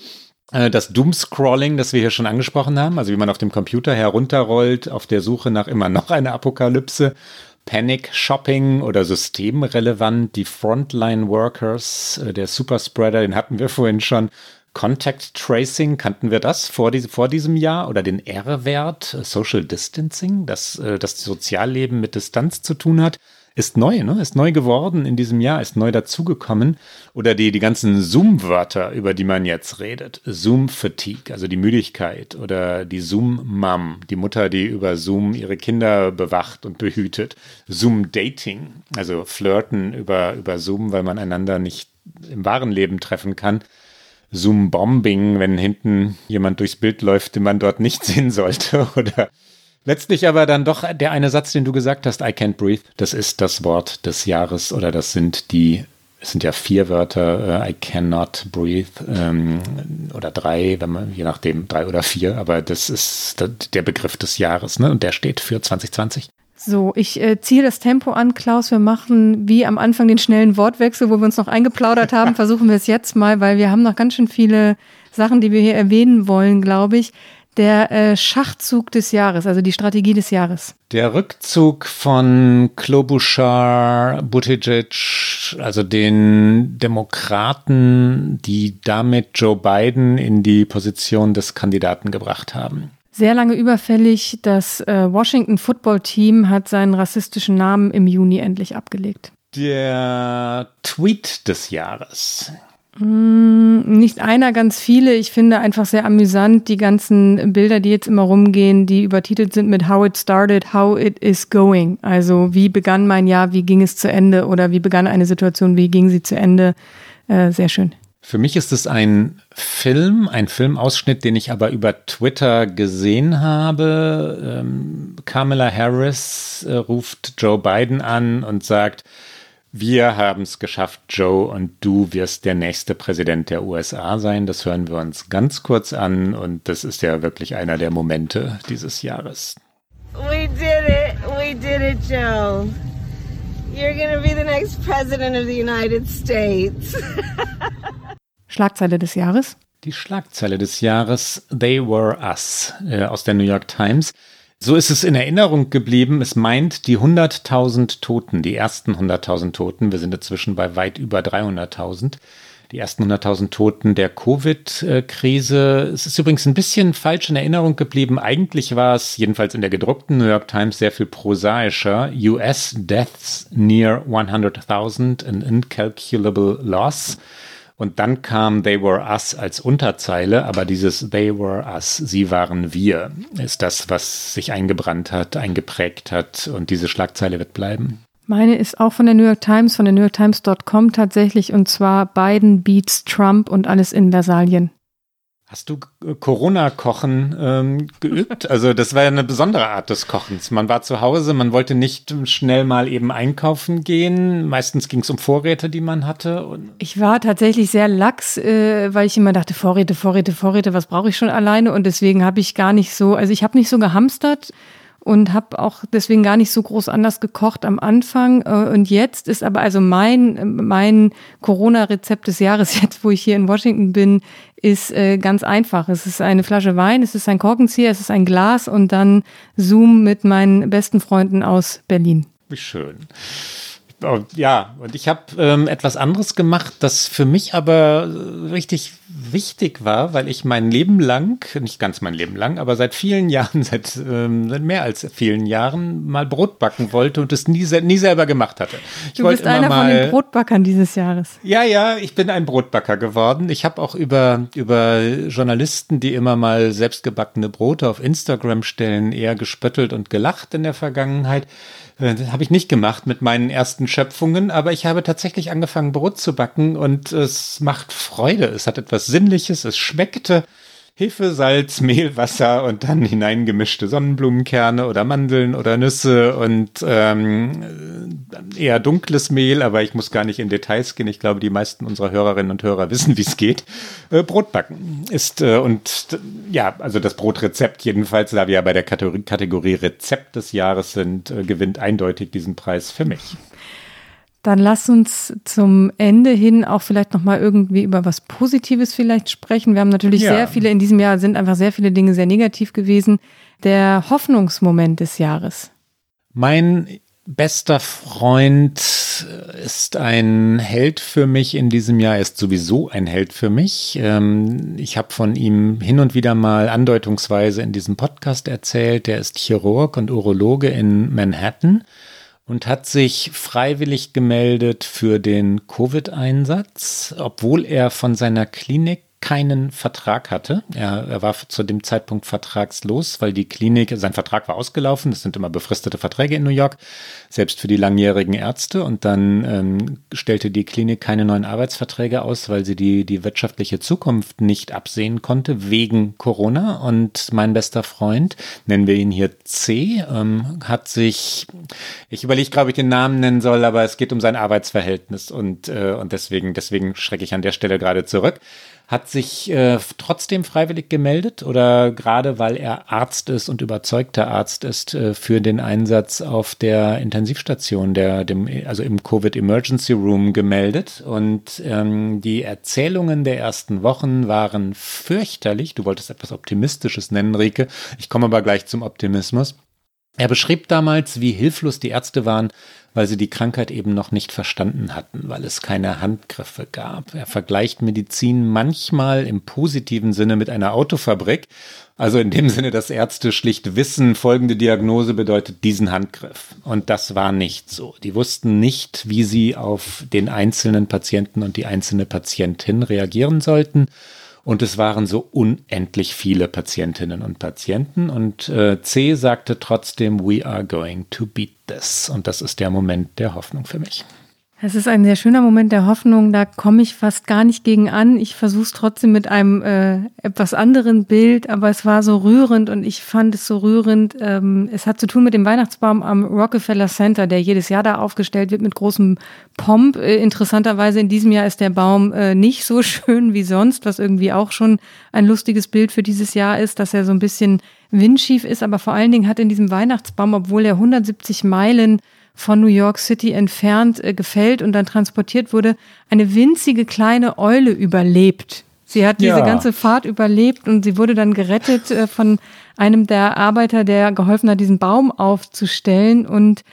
Äh, das Doomscrolling, das wir hier schon angesprochen haben, also wie man auf dem Computer herunterrollt, auf der Suche nach immer noch einer Apokalypse Panic Shopping oder systemrelevant, die Frontline Workers, äh, der Superspreader, den hatten wir vorhin schon. Contact Tracing, kannten wir das vor, diese, vor diesem Jahr? Oder den R-Wert, äh, Social Distancing, dass äh, das Sozialleben mit Distanz zu tun hat. Ist neu, ne? Ist neu geworden in diesem Jahr, ist neu dazugekommen. Oder die, die ganzen Zoom-Wörter, über die man jetzt redet. Zoom-Fatigue, also die Müdigkeit. Oder die Zoom-Mom, die Mutter, die über Zoom ihre Kinder bewacht und behütet. Zoom-Dating, also Flirten über, über Zoom, weil man einander nicht im wahren Leben treffen kann. Zoom-Bombing, wenn hinten jemand durchs Bild läuft, den man dort nicht sehen sollte. Oder Letztlich aber dann doch der eine Satz, den du gesagt hast, I can't breathe, das ist das Wort des Jahres oder das sind die, es sind ja vier Wörter, uh, I cannot breathe ähm, oder drei, wenn man, je nachdem, drei oder vier, aber das ist der Begriff des Jahres ne? und der steht für 2020. So, ich äh, ziehe das Tempo an, Klaus. Wir machen wie am Anfang den schnellen Wortwechsel, wo wir uns noch eingeplaudert haben. Versuchen wir es jetzt mal, weil wir haben noch ganz schön viele Sachen, die wir hier erwähnen wollen, glaube ich der äh, Schachzug des Jahres, also die Strategie des Jahres. Der Rückzug von Klobuchar, Buttigieg, also den Demokraten, die damit Joe Biden in die Position des Kandidaten gebracht haben. Sehr lange überfällig. Das äh, Washington Football Team hat seinen rassistischen Namen im Juni endlich abgelegt. Der Tweet des Jahres. Mm, nicht einer, ganz viele. Ich finde einfach sehr amüsant die ganzen Bilder, die jetzt immer rumgehen, die übertitelt sind mit How it started, how it is going. Also wie begann mein Jahr, wie ging es zu Ende oder wie begann eine Situation, wie ging sie zu Ende. Äh, sehr schön. Für mich ist es ein Film, ein Filmausschnitt, den ich aber über Twitter gesehen habe. Ähm, Kamala Harris äh, ruft Joe Biden an und sagt, wir haben es geschafft, Joe, und du wirst der nächste Präsident der USA sein. Das hören wir uns ganz kurz an und das ist ja wirklich einer der Momente dieses Jahres. We did it. We did it, Joe. You're gonna be the next president of the United States. Schlagzeile des Jahres? Die Schlagzeile des Jahres They Were Us äh, aus der New York Times. So ist es in Erinnerung geblieben. Es meint die 100.000 Toten, die ersten 100.000 Toten. Wir sind inzwischen bei weit über 300.000. Die ersten 100.000 Toten der Covid-Krise. Es ist übrigens ein bisschen falsch in Erinnerung geblieben. Eigentlich war es, jedenfalls in der gedruckten New York Times, sehr viel prosaischer. US Deaths near 100.000, an incalculable loss. Und dann kam They Were Us als Unterzeile, aber dieses They Were Us, sie waren wir, ist das, was sich eingebrannt hat, eingeprägt hat und diese Schlagzeile wird bleiben. Meine ist auch von der New York Times, von der New York Times.com tatsächlich, und zwar Biden beats Trump und alles in Versalien. Hast du äh, Corona-Kochen ähm, geübt? Also das war ja eine besondere Art des Kochens. Man war zu Hause, man wollte nicht schnell mal eben einkaufen gehen. Meistens ging es um Vorräte, die man hatte. ich war tatsächlich sehr lax, äh, weil ich immer dachte, Vorräte, Vorräte, Vorräte, was brauche ich schon alleine? Und deswegen habe ich gar nicht so, also ich habe nicht so gehamstert und habe auch deswegen gar nicht so groß anders gekocht am Anfang. Äh, und jetzt ist aber also mein, mein Corona-Rezept des Jahres, jetzt wo ich hier in Washington bin, ist äh, ganz einfach. Es ist eine Flasche Wein, es ist ein Korkenzieher, es ist ein Glas und dann Zoom mit meinen besten Freunden aus Berlin. Wie schön. Oh, ja, und ich habe ähm, etwas anderes gemacht, das für mich aber richtig wichtig war, weil ich mein Leben lang, nicht ganz mein Leben lang, aber seit vielen Jahren, seit, ähm, seit mehr als vielen Jahren mal Brot backen wollte und es nie, nie selber gemacht hatte. Ich du bist einer mal, von den Brotbackern dieses Jahres. Ja, ja, ich bin ein Brotbacker geworden. Ich habe auch über, über Journalisten, die immer mal selbstgebackene Brote auf Instagram stellen, eher gespöttelt und gelacht in der Vergangenheit. Äh, das habe ich nicht gemacht mit meinen ersten Schöpfungen, aber ich habe tatsächlich angefangen, Brot zu backen und es macht Freude. Es hat etwas Sinnliches, es schmeckte. Hefe, Salz, Mehl, Wasser und dann hineingemischte Sonnenblumenkerne oder Mandeln oder Nüsse und ähm, eher dunkles Mehl, aber ich muss gar nicht in Details gehen. Ich glaube, die meisten unserer Hörerinnen und Hörer wissen, wie es geht. Äh, Brotbacken ist äh, und ja, also das Brotrezept jedenfalls, da wir ja bei der Kategorie, Kategorie Rezept des Jahres sind, äh, gewinnt eindeutig diesen Preis für mich. Dann lass uns zum Ende hin auch vielleicht noch mal irgendwie über was Positives vielleicht sprechen. Wir haben natürlich ja. sehr viele in diesem Jahr sind einfach sehr viele Dinge sehr negativ gewesen. Der Hoffnungsmoment des Jahres. Mein bester Freund ist ein Held für mich in diesem Jahr, ist sowieso ein Held für mich. Ähm, ich habe von ihm hin und wieder mal andeutungsweise in diesem Podcast erzählt. Der ist Chirurg und Urologe in Manhattan und hat sich freiwillig gemeldet für den Covid-Einsatz, obwohl er von seiner Klinik keinen Vertrag hatte. Er, er, war zu dem Zeitpunkt vertragslos, weil die Klinik, sein Vertrag war ausgelaufen. Das sind immer befristete Verträge in New York, selbst für die langjährigen Ärzte. Und dann ähm, stellte die Klinik keine neuen Arbeitsverträge aus, weil sie die, die wirtschaftliche Zukunft nicht absehen konnte wegen Corona. Und mein bester Freund, nennen wir ihn hier C, ähm, hat sich, ich überlege, glaube ich, den Namen nennen soll, aber es geht um sein Arbeitsverhältnis und, äh, und deswegen, deswegen schrecke ich an der Stelle gerade zurück hat sich äh, trotzdem freiwillig gemeldet oder gerade weil er Arzt ist und überzeugter Arzt ist äh, für den Einsatz auf der Intensivstation, der, dem, also im Covid Emergency Room gemeldet. Und ähm, die Erzählungen der ersten Wochen waren fürchterlich. Du wolltest etwas Optimistisches nennen, Rike. Ich komme aber gleich zum Optimismus. Er beschrieb damals, wie hilflos die Ärzte waren, weil sie die Krankheit eben noch nicht verstanden hatten, weil es keine Handgriffe gab. Er vergleicht Medizin manchmal im positiven Sinne mit einer Autofabrik, also in dem Sinne, dass Ärzte schlicht wissen, folgende Diagnose bedeutet diesen Handgriff. Und das war nicht so. Die wussten nicht, wie sie auf den einzelnen Patienten und die einzelne Patientin reagieren sollten. Und es waren so unendlich viele Patientinnen und Patienten. Und äh, C sagte trotzdem, we are going to beat this. Und das ist der Moment der Hoffnung für mich. Es ist ein sehr schöner Moment der Hoffnung, da komme ich fast gar nicht gegen an. Ich versuche es trotzdem mit einem äh, etwas anderen Bild, aber es war so rührend und ich fand es so rührend. Ähm, es hat zu tun mit dem Weihnachtsbaum am Rockefeller Center, der jedes Jahr da aufgestellt wird mit großem Pomp. Äh, interessanterweise in diesem Jahr ist der Baum äh, nicht so schön wie sonst, was irgendwie auch schon ein lustiges Bild für dieses Jahr ist, dass er so ein bisschen windschief ist, aber vor allen Dingen hat in diesem Weihnachtsbaum, obwohl er 170 Meilen von New York City entfernt äh, gefällt und dann transportiert wurde, eine winzige kleine Eule überlebt. Sie hat diese ja. ganze Fahrt überlebt und sie wurde dann gerettet äh, von einem der Arbeiter, der geholfen hat, diesen Baum aufzustellen und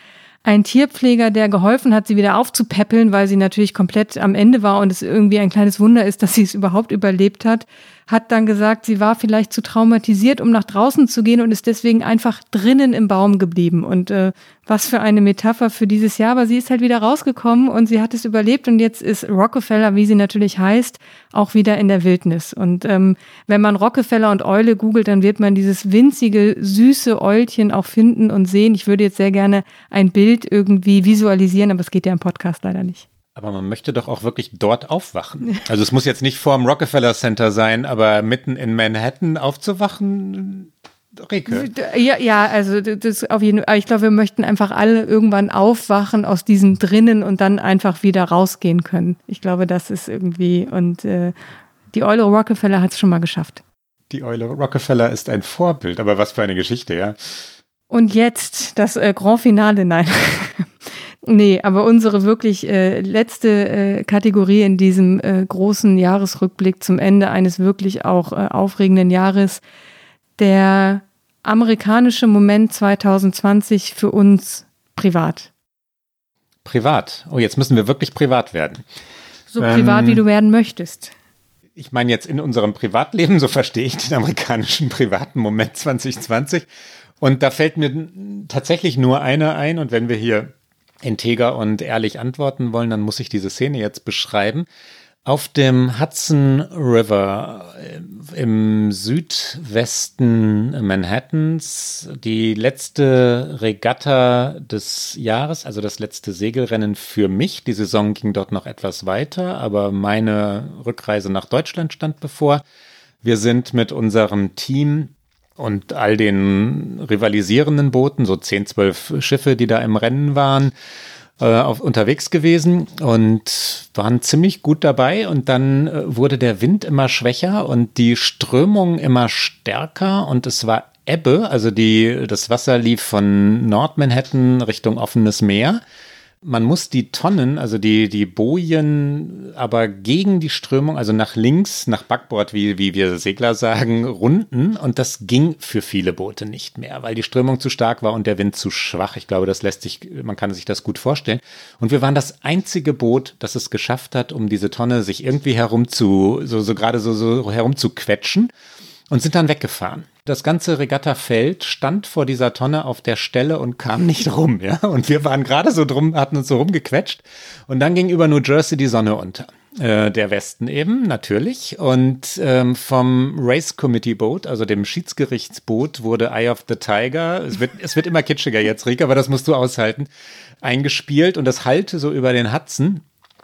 ein Tierpfleger, der geholfen hat, sie wieder aufzupäppeln, weil sie natürlich komplett am Ende war und es irgendwie ein kleines Wunder ist, dass sie es überhaupt überlebt hat, hat dann gesagt, sie war vielleicht zu traumatisiert, um nach draußen zu gehen und ist deswegen einfach drinnen im Baum geblieben. Und äh, was für eine Metapher für dieses Jahr, aber sie ist halt wieder rausgekommen und sie hat es überlebt und jetzt ist Rockefeller, wie sie natürlich heißt, auch wieder in der Wildnis. Und ähm, wenn man Rockefeller und Eule googelt, dann wird man dieses winzige, süße Eulchen auch finden und sehen. Ich würde jetzt sehr gerne ein Bild irgendwie visualisieren, aber es geht ja im Podcast leider nicht. Aber man möchte doch auch wirklich dort aufwachen. Also es muss jetzt nicht vor dem Rockefeller Center sein, aber mitten in Manhattan aufzuwachen, Rike. Ja, ja, also das auf jeden Fall. Ich glaube, wir möchten einfach alle irgendwann aufwachen aus diesem drinnen und dann einfach wieder rausgehen können. Ich glaube, das ist irgendwie und äh, die Eule Rockefeller hat es schon mal geschafft. Die Eule Rockefeller ist ein Vorbild, aber was für eine Geschichte, ja. Und jetzt das äh, Grand Finale, nein. Nee, aber unsere wirklich äh, letzte äh, Kategorie in diesem äh, großen Jahresrückblick zum Ende eines wirklich auch äh, aufregenden Jahres, der amerikanische Moment 2020 für uns privat. Privat. Oh, jetzt müssen wir wirklich privat werden. So privat, ähm, wie du werden möchtest. Ich meine jetzt in unserem Privatleben, so verstehe ich den amerikanischen privaten Moment 2020. Und da fällt mir tatsächlich nur einer ein. Und wenn wir hier integer und ehrlich antworten wollen, dann muss ich diese Szene jetzt beschreiben. Auf dem Hudson River äh, im Südwesten Manhattans die letzte Regatta des Jahres, also das letzte Segelrennen für mich. Die Saison ging dort noch etwas weiter, aber meine Rückreise nach Deutschland stand bevor. Wir sind mit unserem Team und all den rivalisierenden Booten, so 10, 12 Schiffe, die da im Rennen waren, äh, auf, unterwegs gewesen und waren ziemlich gut dabei. Und dann äh, wurde der Wind immer schwächer und die Strömung immer stärker und es war Ebbe, also die, das Wasser lief von Nordmanhattan Richtung offenes Meer. Man muss die Tonnen, also die, die Bojen, aber gegen die Strömung, also nach links, nach Backbord, wie, wie wir Segler sagen, runden. Und das ging für viele Boote nicht mehr, weil die Strömung zu stark war und der Wind zu schwach. Ich glaube, das lässt sich, man kann sich das gut vorstellen. Und wir waren das einzige Boot, das es geschafft hat, um diese Tonne sich irgendwie herum zu, so, so gerade so, so herum zu quetschen und sind dann weggefahren. Das ganze Regattafeld stand vor dieser Tonne auf der Stelle und kam nicht rum, ja. Und wir waren gerade so drum, hatten uns so rumgequetscht. Und dann ging über New Jersey die Sonne unter. Äh, der Westen eben, natürlich. Und ähm, vom Race Committee Boot, also dem Schiedsgerichtsboot, wurde Eye of the Tiger, es wird, es wird immer kitschiger jetzt, Rika, aber das musst du aushalten, eingespielt und das hallte so über den Hudson.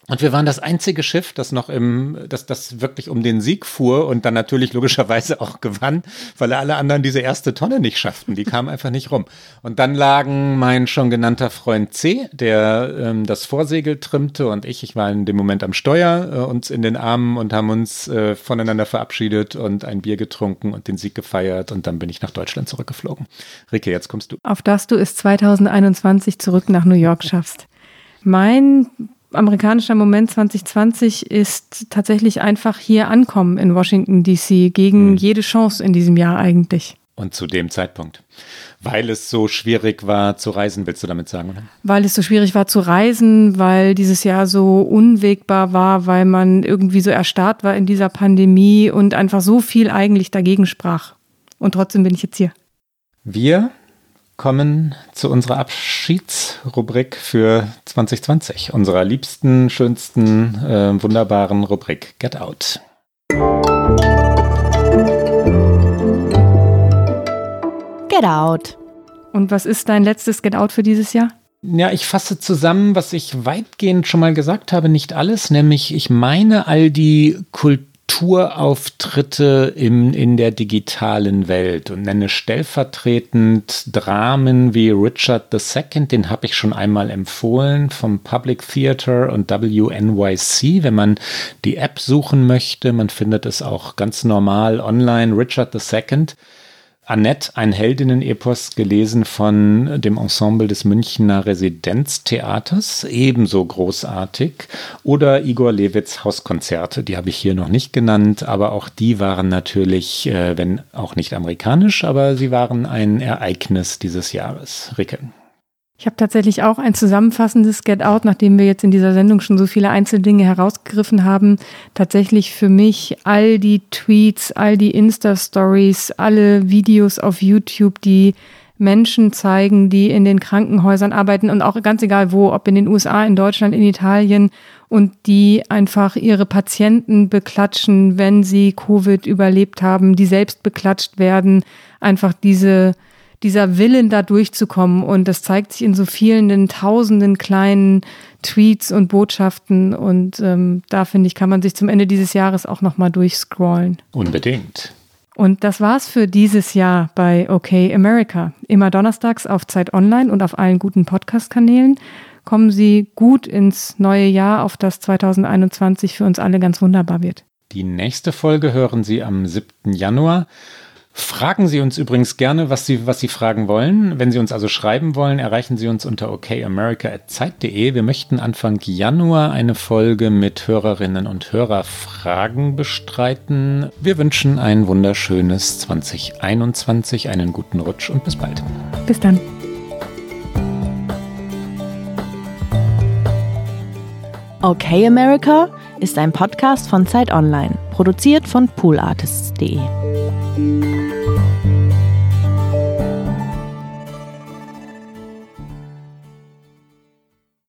Und wir waren das einzige Schiff, das noch im, das, das wirklich um den Sieg fuhr und dann natürlich logischerweise auch gewann, weil alle anderen diese erste Tonne nicht schafften. Die kamen einfach nicht rum. Und dann lagen mein schon genannter Freund C, der ähm, das Vorsegel trimmte und ich, ich war in dem Moment am Steuer, äh, uns in den Armen und haben uns äh, voneinander verabschiedet und ein Bier getrunken und den Sieg gefeiert und dann bin ich nach Deutschland zurückgeflogen. Rike, jetzt kommst du. Auf dass du es 2021 zurück nach New York schaffst. Mein amerikanischer Moment 2020 ist tatsächlich einfach hier ankommen in Washington, DC, gegen mhm. jede Chance in diesem Jahr eigentlich. Und zu dem Zeitpunkt. Weil es so schwierig war zu reisen, willst du damit sagen, oder? Weil es so schwierig war zu reisen, weil dieses Jahr so unwegbar war, weil man irgendwie so erstarrt war in dieser Pandemie und einfach so viel eigentlich dagegen sprach. Und trotzdem bin ich jetzt hier. Wir kommen zu unserer Abschiedsrubrik für 2020, unserer liebsten, schönsten, äh, wunderbaren Rubrik Get Out. Get Out. Und was ist dein letztes Get Out für dieses Jahr? Ja, ich fasse zusammen, was ich weitgehend schon mal gesagt habe, nicht alles, nämlich ich meine all die Kultur Tourauftritte im, in der digitalen Welt und nenne stellvertretend Dramen wie Richard II, den habe ich schon einmal empfohlen, vom Public Theater und WNYC, wenn man die App suchen möchte. Man findet es auch ganz normal online, Richard II Annette, ein Heldinnen-Epos, gelesen von dem Ensemble des Münchner Residenztheaters, ebenso großartig. Oder Igor Lewitz Hauskonzerte, die habe ich hier noch nicht genannt, aber auch die waren natürlich, äh, wenn auch nicht amerikanisch, aber sie waren ein Ereignis dieses Jahres. Ricke. Ich habe tatsächlich auch ein zusammenfassendes Get Out, nachdem wir jetzt in dieser Sendung schon so viele Einzeldinge herausgegriffen haben. Tatsächlich für mich all die Tweets, all die Insta-Stories, alle Videos auf YouTube, die Menschen zeigen, die in den Krankenhäusern arbeiten und auch ganz egal wo, ob in den USA, in Deutschland, in Italien und die einfach ihre Patienten beklatschen, wenn sie Covid überlebt haben, die selbst beklatscht werden. Einfach diese dieser Willen, da durchzukommen. Und das zeigt sich in so vielen tausenden kleinen Tweets und Botschaften. Und ähm, da finde ich, kann man sich zum Ende dieses Jahres auch nochmal durchscrollen. Unbedingt. Und das war's für dieses Jahr bei OK America. Immer donnerstags auf Zeit Online und auf allen guten Podcast-Kanälen. Kommen Sie gut ins neue Jahr, auf das 2021 für uns alle ganz wunderbar wird. Die nächste Folge hören Sie am 7. Januar. Fragen Sie uns übrigens gerne, was Sie, was Sie fragen wollen. Wenn Sie uns also schreiben wollen, erreichen Sie uns unter okamerica.zeit.de. Wir möchten Anfang Januar eine Folge mit Hörerinnen und Hörerfragen bestreiten. Wir wünschen ein wunderschönes 2021, einen guten Rutsch und bis bald. Bis dann. Okay America ist ein Podcast von Zeit Online, produziert von poolartists.de.